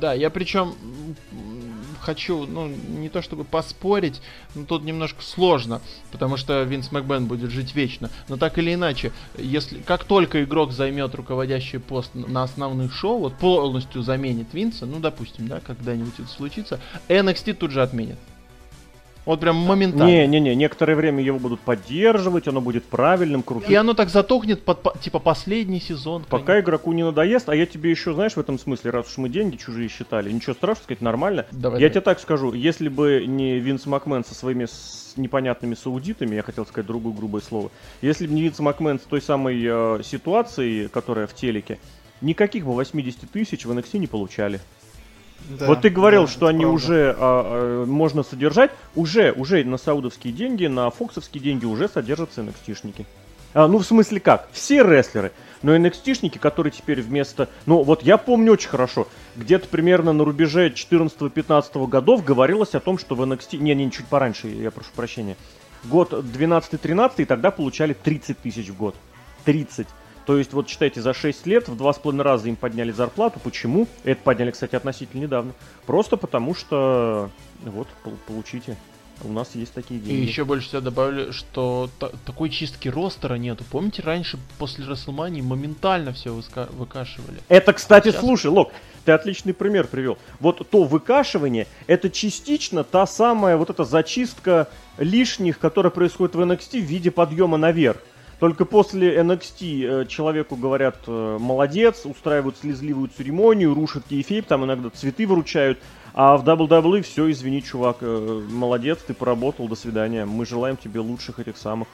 Да, я причем хочу, ну, не то чтобы поспорить, но тут немножко сложно, потому что Винс Макбен будет жить вечно. Но так или иначе, если как только игрок займет руководящий пост на основных шоу, вот полностью заменит Винса, ну, допустим, да, когда-нибудь это случится, NXT тут же отменят. Вот прям моментально. Не-не-не, некоторое время его будут поддерживать, оно будет правильным, крутым. И оно так затухнет под, по- типа, последний сезон. Пока игроку не надоест, а я тебе еще, знаешь, в этом смысле, раз уж мы деньги чужие считали, ничего страшного сказать, нормально. Давай, я давай. тебе так скажу, если бы не Винс Макмен со своими с- непонятными саудитами, я хотел сказать другое грубое слово, если бы не Винс Макмен с той самой э, ситуацией, которая в телеке, никаких бы 80 тысяч в NXT не получали. Да, вот ты говорил, да, что они правда. уже а, а, можно содержать, уже, уже на саудовские деньги, на фоксовские деньги уже содержатся NXT-шники. А, ну, в смысле как? Все рестлеры. Но NXT-шники, которые теперь вместо... Ну, вот я помню очень хорошо. Где-то примерно на рубеже 14-15 годов говорилось о том, что в NXT... Не, не, чуть пораньше, я прошу прощения. Год 12-13, и тогда получали 30 тысяч в год. 30. То есть, вот считайте, за 6 лет в два с половиной раза им подняли зарплату. Почему? Это подняли, кстати, относительно недавно. Просто потому что... Вот, пол- получите. У нас есть такие И деньги. еще больше всего добавлю, что та- такой чистки ростера нету. Помните, раньше после Расселмании моментально все выкашивали. Это, кстати, Сейчас- слушай, Лок, ты отличный пример привел. Вот то выкашивание, это частично та самая вот эта зачистка лишних, которая происходит в NXT в виде подъема наверх. Только после NXT э, человеку говорят э, молодец, устраивают слезливую церемонию, рушат кейфейп, там иногда цветы выручают. А в WWE все, извини, чувак, э, молодец, ты поработал, до свидания. Мы желаем тебе лучших этих самых.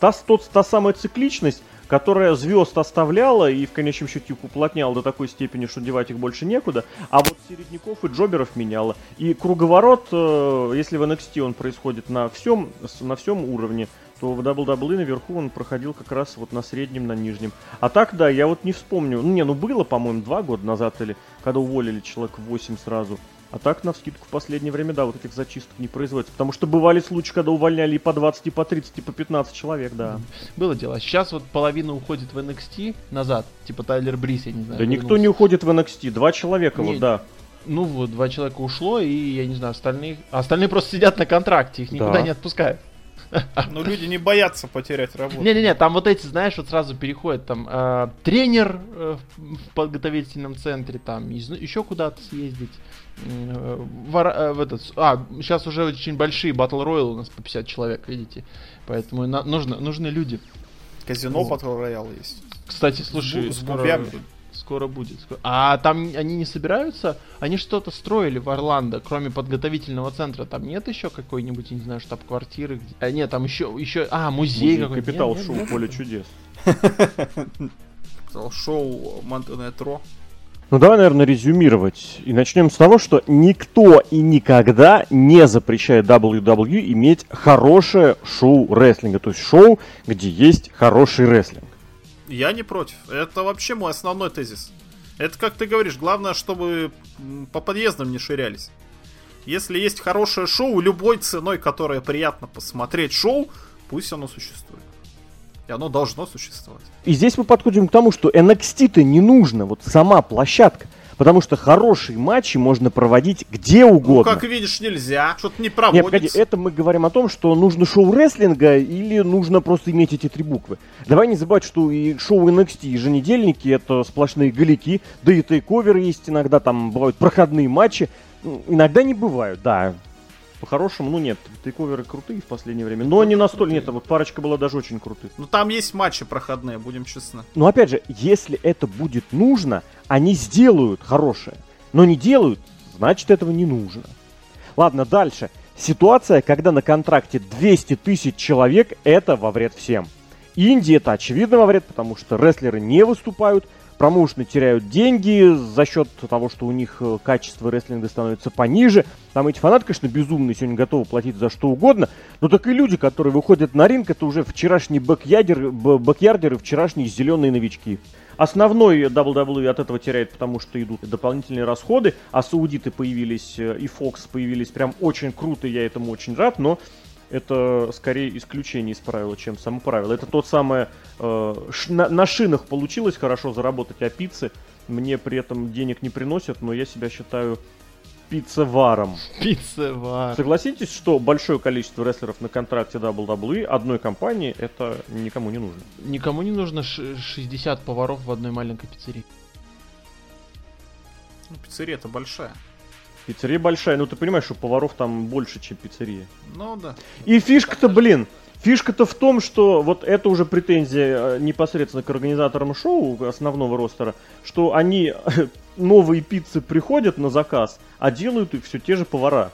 Та, тот, та самая цикличность, которая звезд оставляла и в конечном счете уплотняла до такой степени, что девать их больше некуда, а вот середняков и джоберов меняла. И круговорот, если в NXT он происходит на всем, на всем уровне, то в WWE наверху он проходил как раз вот на среднем, на нижнем. А так, да, я вот не вспомню. Ну, не, ну было, по-моему, два года назад или когда уволили человек 8 сразу. А так, на вскидку в последнее время, да, вот этих зачисток не производится. Потому что бывали случаи, когда увольняли и по 20, и по 30, и по 15 человек, да. Было дело. Сейчас вот половина уходит в NXT назад. Типа Тайлер Брис, я не знаю. Да никто вернулся. не уходит в NXT, два человека, Не, вот, да. Ну вот, два человека ушло, и я не знаю, остальные... а Остальные просто сидят на контракте, их никуда Да. не отпускают. Но люди не боятся потерять работу. Не-не-не, там вот эти, знаешь, вот сразу переходят, там, э, тренер э, в подготовительном центре, там, из- еще куда-то съездить. Э, в, э, в этот, с- а, сейчас уже очень большие батл роялы у нас по 50 человек, видите. Поэтому на- нужно, нужны люди. Казино Вот. Battle Royale есть. Кстати, слушай, бу- с скоро, бубями. скоро будет. Скоро- А там они не собираются? Они что-то строили в Орландо, кроме подготовительного центра. Там нет еще какой-нибудь, я не знаю, штаб-квартиры? где- А, нет, там еще, еще, а, музей, Музей какой-то. Капитал Нет, Шоу, нет. Поле чудес. Шоу Монтенетро. Ну давай, наверное, резюмировать. И начнем с того, что никто и никогда не запрещает WWE иметь хорошее шоу рестлинга. То есть шоу, где есть хороший рестлинг. Я не против. Это вообще мой основной тезис. Это, как ты говоришь, главное, чтобы по подъездам не ширялись. Если есть хорошее шоу, любой ценой, которое приятно посмотреть шоу, пусть оно существует. И оно должно существовать. И здесь мы подходим к тому, что NXT-то не нужно, вот сама площадка. Потому что хорошие матчи можно проводить где угодно. Ну, как видишь, нельзя. Что-то не проводится. Нет, погоди, это мы говорим о том, что нужно шоу рестлинга или нужно просто иметь эти три буквы. Давай не забывать, что и шоу NXT, еженедельники, это сплошные галики, да и тейковеры есть иногда, там бывают проходные матчи. Иногда не бывают, да. По-хорошему, ну нет, тейковеры крутые в последнее время. Но не настолько, нет, вот парочка была даже очень крутых. Ну там есть матчи проходные, будем честны. Но опять же, если это будет нужно, они сделают хорошее. Но не делают, значит этого не нужно. Ладно, дальше. Ситуация, когда на контракте 200 тысяч человек, это во вред всем. Индии это очевидно во вред, потому что рестлеры не выступают, промоушены теряют деньги за счет того, что у них э, качество рестлинга становится пониже. Там эти фанаты, конечно, безумные, сегодня готовы платить за что угодно. Но так и люди, которые выходят на ринг, это уже вчерашние бэкьярдеры, бэкьярдеры вчерашние зеленые новички. Основной WWE от этого теряет, потому что идут дополнительные расходы, а саудиты появились э, и Fox появились прям очень круто, я этому очень рад, но это скорее исключение из правила, чем само правило. Это тот самое, э, на, на шинах получилось хорошо заработать, а пиццы мне при этом денег не приносят, но я себя считаю пиццеваром. Пиццевар. Согласитесь, что большое количество рестлеров на контракте WWE одной компании это никому не нужно. Никому не нужно 60 поваров в одной маленькой пиццерии. Ну, пиццерия это большая. Пиццерия большая, ну ты понимаешь, что поваров там больше, чем пиццерия. Ну да. И фишка-то, блин, фишка-то в том, что вот это уже претензия э, непосредственно к организаторам шоу основного ростера, что они новые пиццы приходят на заказ, а делают их все те же повара.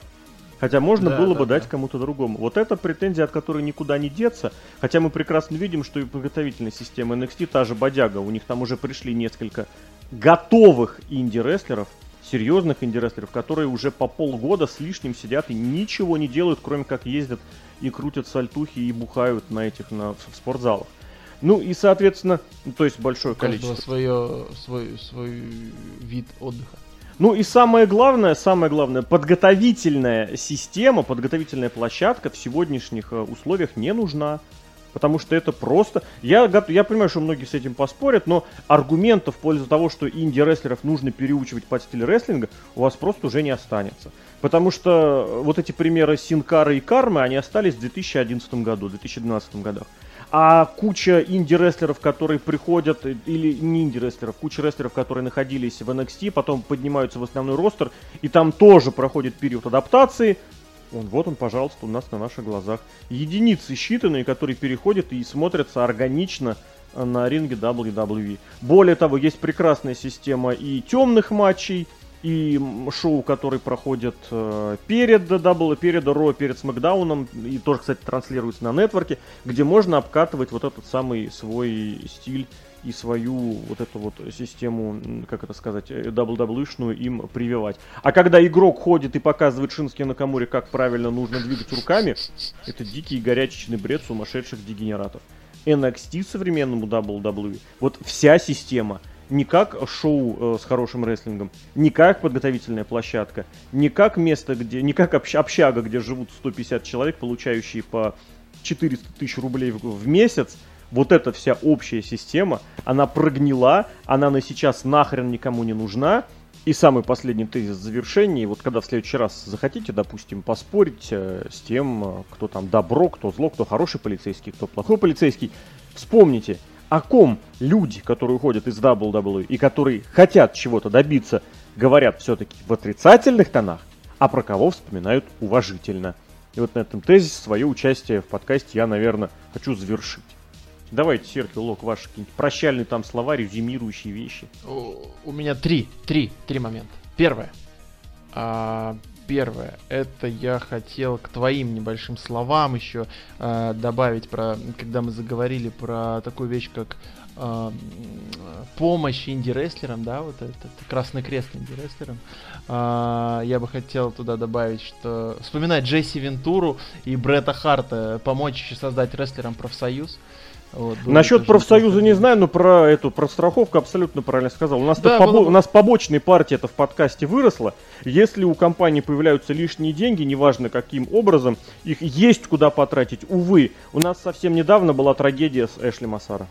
Хотя можно да, было да, бы да. дать кому-то другому. Вот это претензия, от которой никуда не деться. Хотя мы прекрасно видим, что и подготовительная система NXT та же бодяга. У них там уже пришли несколько готовых инди-рестлеров, серьезных инди-рестлеров, которые уже по полгода с лишним сидят и ничего не делают, кроме как ездят и крутят сальтухи и бухают на этих на, в спортзалах. Ну и, соответственно, то есть большое количество. свое, свой, свой вид отдыха. Ну и самое главное, самое главное, подготовительная система, подготовительная площадка в сегодняшних э, условиях не нужна. Потому что это просто... Я, я понимаю, что многие с этим поспорят, но аргументов в пользу того, что инди-рестлеров нужно переучивать под стиль рестлинга, у вас просто уже не останется. Потому что вот эти примеры Синкара и Кармы, они остались в 2011 году, 2012 годах. А куча инди-рестлеров, которые приходят, или не инди-рестлеров, куча рестлеров, которые находились в NXT, потом поднимаются в основной roster, и там тоже проходит период адаптации, он, вот он, пожалуйста, у нас на наших глазах. Единицы считанные, которые переходят и смотрятся органично э, на ринге WWE. Более того, есть прекрасная система и темных матчей, и шоу, которые проходят э, перед Дабл, перед Raw, перед SmackDown ом, и тоже, кстати, транслируется на network е, где можно обкатывать вот этот самый свой стиль и свою вот эту вот систему, как это сказать, WWE-шную им прививать. А когда игрок ходит и показывает Шински Накамуре, как правильно нужно двигать руками, это дикий горячечный бред сумасшедших дегенератов. NXT современному WWE, вот вся система, не как шоу э, с хорошим рестлингом, не как подготовительная площадка, не как место, где, не как общага, где живут 150 человек, получающие по 400 тысяч рублей в, в месяц, вот эта вся общая система, она прогнила, она на сейчас нахрен никому не нужна. И самый последний тезис завершения, вот когда в следующий раз захотите, допустим, поспорить э, с тем, э, кто там добро, кто зло, кто хороший полицейский, кто плохой полицейский, вспомните, о ком люди, которые уходят из WWE и которые хотят чего-то добиться, говорят все-таки в отрицательных тонах, а про кого вспоминают уважительно. И вот на этом тезисе свое участие в подкасте я, наверное, хочу завершить. Давайте, Серхио Лок, ваши какие-нибудь прощальные там слова, резюмирующие вещи. У, у меня три, три, три момента. Первое. А, Первое, это я хотел к твоим небольшим словам еще э, добавить про, когда мы заговорили про такую вещь, как э, помощь инди-рестлерам, да, вот этот Красный Крест инди-рестлерам. Э, я бы хотел туда добавить, что вспоминать Джесси Вентуру и Бретта Харта, помочь создать рестлерам профсоюз. Вот, Насчет профсоюза не знаю, но про эту про страховку абсолютно правильно сказал. У нас, да, побо... было... у нас побочная партия это в подкасте выросла. Если у компании появляются лишние деньги, неважно каким образом, их есть куда потратить. Увы, у нас совсем недавно была трагедия с Эшли Массара.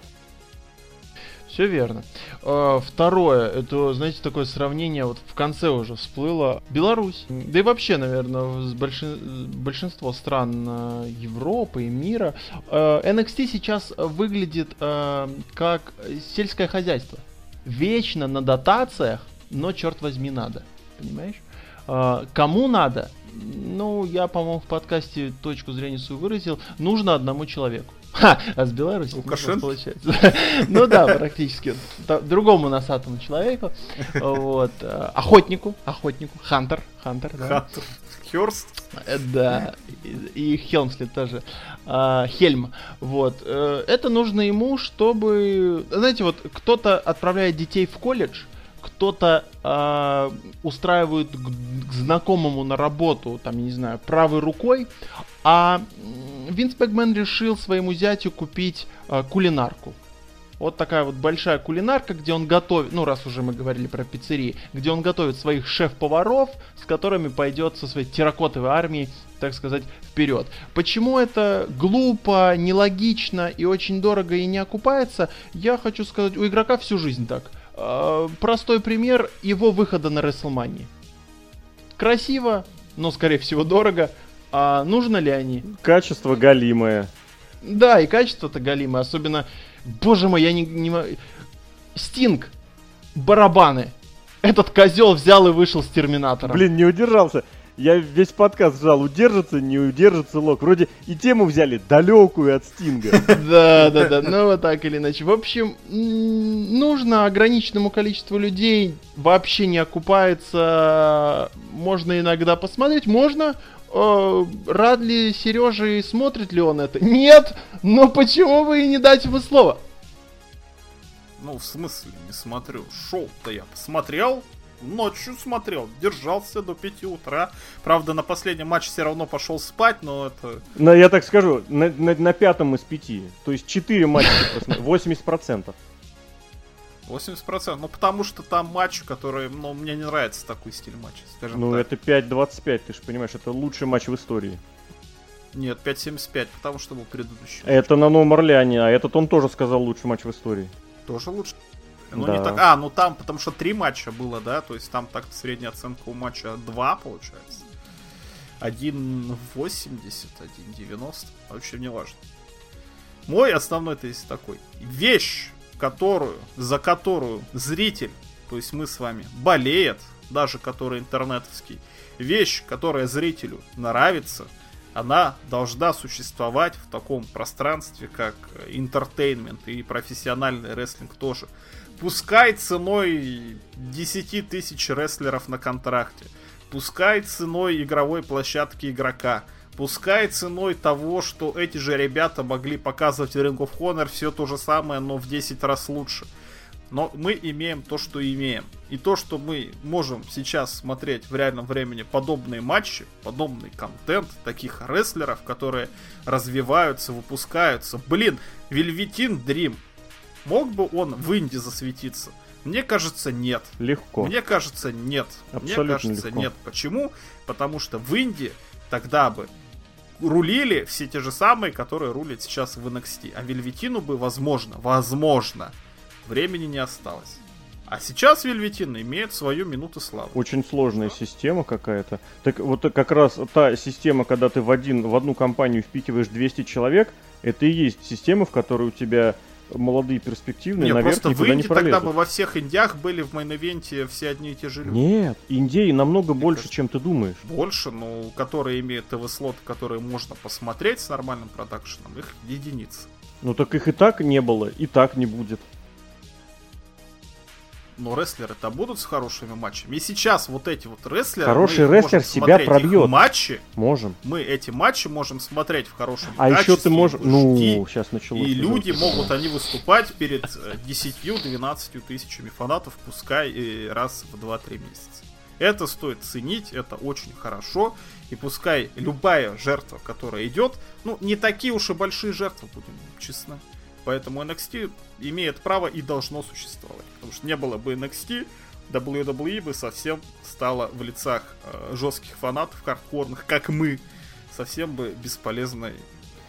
Все верно. А, второе, это, знаете, такое сравнение, вот в конце уже всплыло. Беларусь, да и вообще, наверное, большин... большинство стран э, Европы и мира. NXT а, сейчас выглядит а, как сельское хозяйство. Вечно на дотациях, но, черт возьми, надо. Понимаешь? Кому надо? Ну, я, по-моему, в подкасте точку зрения свою выразил. Нужно одному человеку. Ха, а с Беларуси Лукашенко? получается. ну да, практически. Другому носатому человеку. Вот. Э, охотнику. Охотнику. Хантер. Хантер, да. Хантер. Хёрст. Э, да. И Хелмслет тоже. А, Хельм. Вот. Э, это нужно ему, чтобы... Знаете, вот кто-то отправляет детей в колледж, кто-то э, устраивает к, к знакомому на работу, там, я не знаю, правой рукой, а Винс Бэгмен решил своему зятю купить э, кулинарку. Вот такая вот большая кулинарка, где он готовит, ну раз уже мы говорили про пиццерии, где он готовит своих шеф-поваров, с которыми пойдет со своей терракотовой армией, так сказать, вперед. Почему это глупо, нелогично и очень дорого и не окупается, я хочу сказать, у игрока всю жизнь так. Э, простой пример его выхода на WrestleMania. Красиво, но скорее всего дорого. А нужно ли они? Качество галимое. Да, и качество-то галимое. Особенно, боже мой, я не... не... Стинг. Барабаны. Этот козел взял и вышел с Терминатора. Блин, не удержался. Я весь подкаст жал, удержится, не удержится лок. Вроде и тему взяли далекую от Стинга. Да, да, да, ну вот так или иначе. В общем, нужно ограниченному количеству людей, вообще не окупается. Можно иногда посмотреть, можно. Э, рад ли Сережа и смотрит ли он это? Нет! Но почему вы и не дать ему слово? Ну, в смысле, не смотрю. Шоу-то я посмотрел, ночью смотрел, держался до 5 утра. Правда, на последний матч все равно пошел спать, но это... Но я так скажу, на, на, на пятом из пяти. То есть 4 матча, 80%. 80%. Ну, потому что там матч, который, ну, мне не нравится такой стиль матча, скажем ну, так. это 5-25, ты же понимаешь, это лучший матч в истории. Нет, 5-75, потому что был предыдущий. Это на Новом Орлеане, а этот он тоже сказал лучший матч в истории. Тоже лучше. Ну, да. не так. А, ну там, потому что три матча было, да, то есть там так средняя оценка у матча 2 получается. 1.80, 1.90, вообще не важно. Мой основной тезис такой. Вещь, которую, за которую зритель, то есть мы с вами, болеет, даже который интернетовский, вещь, которая зрителю нравится, она должна существовать в таком пространстве, как entertainment и профессиональный рестлинг тоже. Пускай ценой 10 тысяч рестлеров на контракте, пускай ценой игровой площадки игрока – Пускай ценой того, что эти же ребята могли показывать в Ring of Honor все то же самое, но в 10 раз лучше. Но мы имеем то, что имеем. И то, что мы можем сейчас смотреть в реальном времени подобные матчи, подобный контент таких рестлеров, которые развиваются, выпускаются. Блин, Вельветин Дрим. Мог бы он в Инди засветиться? Мне кажется, нет. Легко. Мне кажется, нет. Абсолютно Мне кажется, легко. нет. Почему? Потому что в Инди тогда бы рулили все те же самые, которые рулят сейчас в NXT. А Вельветину бы, возможно, возможно, времени не осталось. А сейчас Вельветин имеет свою минуту славы. Очень сложная система какая-то. Так вот как раз та система, когда ты в, один, в одну компанию впихиваешь 200 человек, это и есть система, в которой у тебя молодые перспективные, Нет, наверх просто никуда в Инди не тогда бы во всех индиях были в main event е все одни и те же люди. Нет, Индии намного Мне больше, кажется, чем ты думаешь. Больше, ну, которые имеют ТВ-слоты, которые можно посмотреть с нормальным production ом, их единицы. Ну так их и так не было, и так не будет. Но рестлеры-то будут с хорошими матчами. И сейчас вот эти вот рестлеры... Хороший рестлер себя пробьет. матчи, Можем. мы эти матчи можем смотреть в хорошем А еще ты можешь... Ну, сейчас началось. и люди могут они выступать перед э, 10-12 тысячами фанатов, пускай раз в 2-3 месяца. Это стоит ценить, это очень хорошо. И пускай любая жертва, которая идет, ну, не такие уж и большие жертвы, будем честны. Поэтому NXT имеет право и должно существовать. Потому что не было бы NXT, WWE бы совсем стала в лицах э, жестких фанатов, хардкорных, как мы, совсем бы бесполезной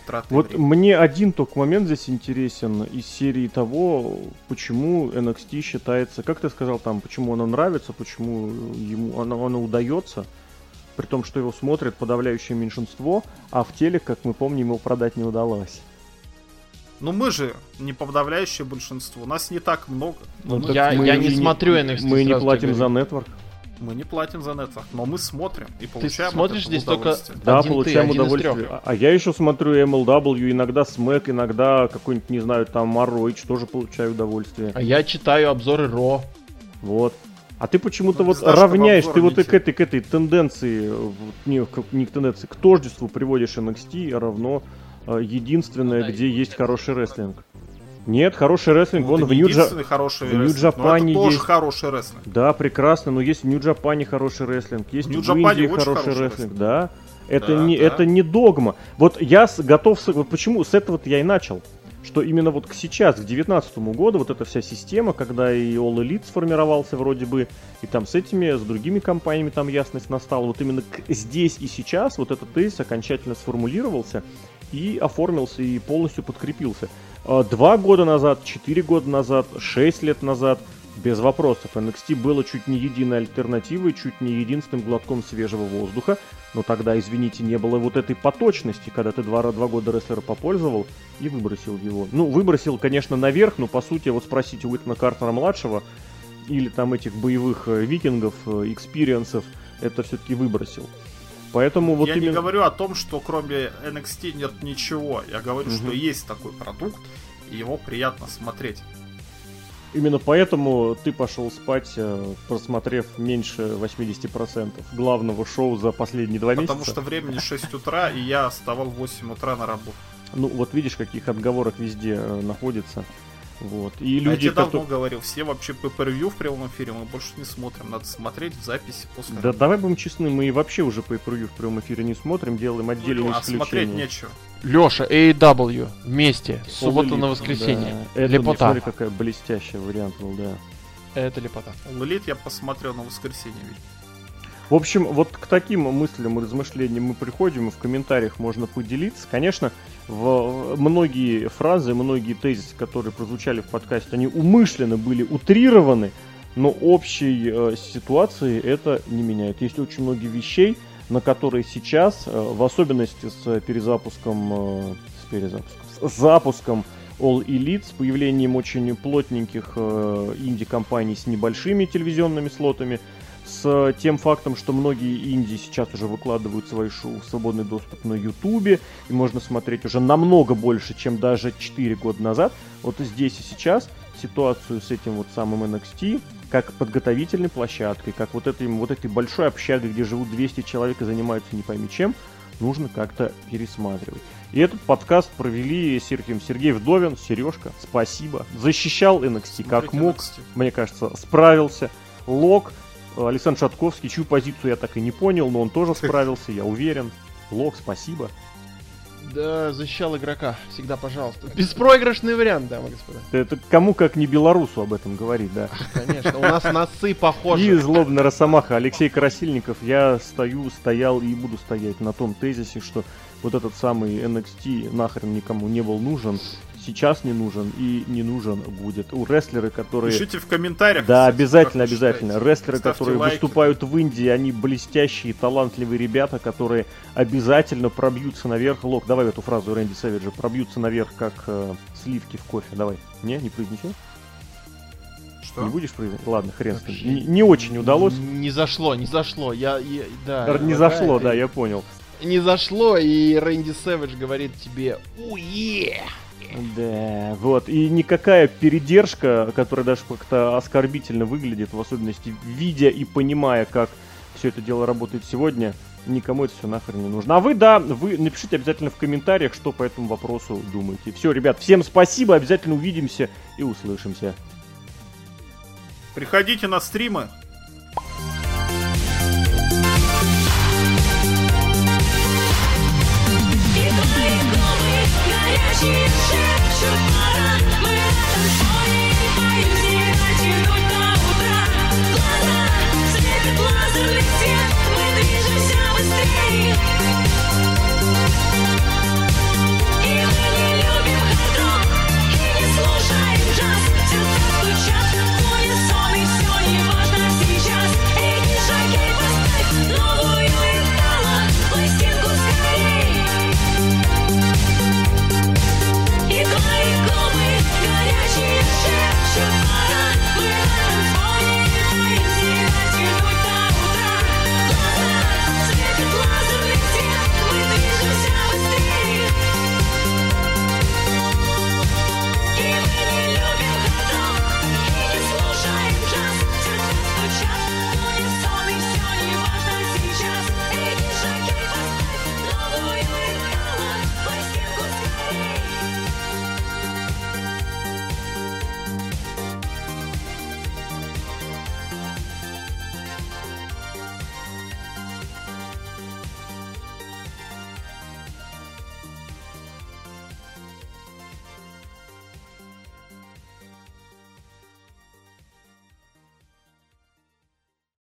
тратой Вот времени. мне один только момент здесь интересен из серии того, почему NXT считается, как ты сказал там, почему оно нравится, почему ему оно, оно удается, при том, что его смотрит подавляющее меньшинство, а в теле, как мы помним, его продать не удалось. Ну мы же не подавляющее большинство, нас не так много. Ну, мы, так я- мы я и не смотрю NXT, Мы не платим за нетворк. мы не платим за Network, но мы смотрим и получаем от смотришь здесь только-. Да, Один ты, получаем из удовольствие. трех. А, а я еще смотрю MLW, иногда Смэк, иногда какой-нибудь, не знаю, там ROH, тоже получаю удовольствие. А я читаю обзоры Ро. Вот. А ты почему-то Ну, вот нашего равняешь, ты вот и не к этой, к этой тенденции, не, к- не к тенденции, к тождеству приводишь NXT равно единственное, Ну да, где есть хороший рестлинг. Нет, хороший рестлинг, Ну, это в не Нью-Джа... единственный хороший в Нью-Джапане тоже есть. хороший рестлинг. Да, прекрасно, но есть в Нью-Джапане хороший рестлинг, есть В в, Нью-Джапане Индии хороший хороший рестлинг, рестлинг. да. Это, Да, не, да. это не догма. Вот я с- готов... с- Вот почему с этого я и начал. Что именно вот к сейчас, к 19 году, вот эта вся система, когда и All Elite сформировался вроде бы, и там с этими, с другими компаниями там ясность настала, вот именно к- здесь и сейчас вот этот тезис окончательно сформулировался и оформился, и полностью подкрепился. А, Два года назад, четыре года назад, шесть лет назад, без вопросов, NXT было чуть не единой альтернативой, чуть не единственным глотком свежего воздуха, но тогда, извините, не было вот этой поточности, когда ты два, два года рестлера попользовал и выбросил его. Ну, выбросил, конечно, наверх, но по сути, вот спросите Уитна Картера-младшего или там этих боевых э, викингов, э, experience ов, это все-таки выбросил. Поэтому вот я именно... не говорю о том, что кроме NXT нет ничего. Я говорю, Мгм. что есть такой продукт, и его приятно смотреть. Именно поэтому ты пошел спать, э, просмотрев меньше 80% главного шоу за последние два месяца. Потому что времени 6 утра, и я вставал в 8 утра на работу. Ну, вот видишь, каких отговорок везде э, находится. Вот. И а я люди, тебе давно которые... говорил, все вообще по превью в прямом эфире мы больше не смотрим. Надо смотреть в записи после Да давай будем честны, мы и вообще уже по превью в прямом эфире не смотрим, делаем отдельные Ну, а смотреть нечего. Леша, AEW вместе, с суббота All Elite, на воскресенье. Да. Это, Лепота. смотри, какая блестящая вариант был, да. Это лепота. All Elite я посмотрел на воскресенье. ведь. В общем, вот к таким мыслям и размышлениям мы приходим, и в комментариях можно поделиться. Конечно, в многие фразы, многие тезисы, которые прозвучали в подкасте, они умышленно были утрированы, но общей э, ситуации это не меняет. Есть очень многие вещей, на которые сейчас, э, в особенности с перезапуском, э, с перезапуском, с запуском All Elite, с появлением очень плотненьких э, инди-компаний с небольшими телевизионными слотами, с тем фактом, что многие инди сейчас уже выкладывают свои шоу в свободный доступ на Ютубе, и можно смотреть уже намного больше, чем даже 4 года назад. Вот здесь и сейчас ситуацию с этим вот самым NXT, как подготовительной площадкой, как вот этой, вот этой большой общагой, где живут 200 человек и занимаются не пойми чем, нужно как-то пересматривать. И этот подкаст провели Сергей Сергей Вдовин, Сережка, спасибо. Защищал NXT как Смотрите мог, NXT. мне кажется, справился. Лок, Александр Шатковский, чью позицию я так и не понял, но он тоже справился, я уверен. Лок, спасибо. Да, защищал игрока. Всегда пожалуйста. Беспроигрышный вариант, дамы и господа. Это кому как не белорусу об этом говорить, да. Конечно, у нас носы И похожи. злобный Росомаха Алексей Красильников, я стою, стоял и буду стоять на том тезисе, что вот этот самый NXT нахрен никому не был нужен, сейчас не нужен и не нужен будет. У рестлеры, которые... Пишите в комментариях. Да, кстати, обязательно, обязательно. считаете. Рестлеры, Ставьте которые лайки. выступают в Индии, они блестящие, талантливые ребята, которые обязательно пробьются наверх. Лок, давай эту фразу Рэнди Сэвиджа. Пробьются наверх, как э, сливки в кофе. Давай. Не, не произнесешь? Что? Не будешь произносить? Ладно, хрен с ним. Не, не очень удалось. Не зашло, не зашло. Я, я- да. Не зашло, и- да, я понял. не зашло, и Рэнди Сэвидж говорит тебе «Уе!» Да, вот. И никакая передержка, которая даже как-то оскорбительно выглядит, в особенности видя и понимая, как все это дело работает сегодня, никому это все нахрен не нужно. А вы, да, вы напишите обязательно в комментариях, что по этому вопросу думаете. Все, ребят, всем спасибо, обязательно увидимся и услышимся. Приходите на стримы. She, she, she, she,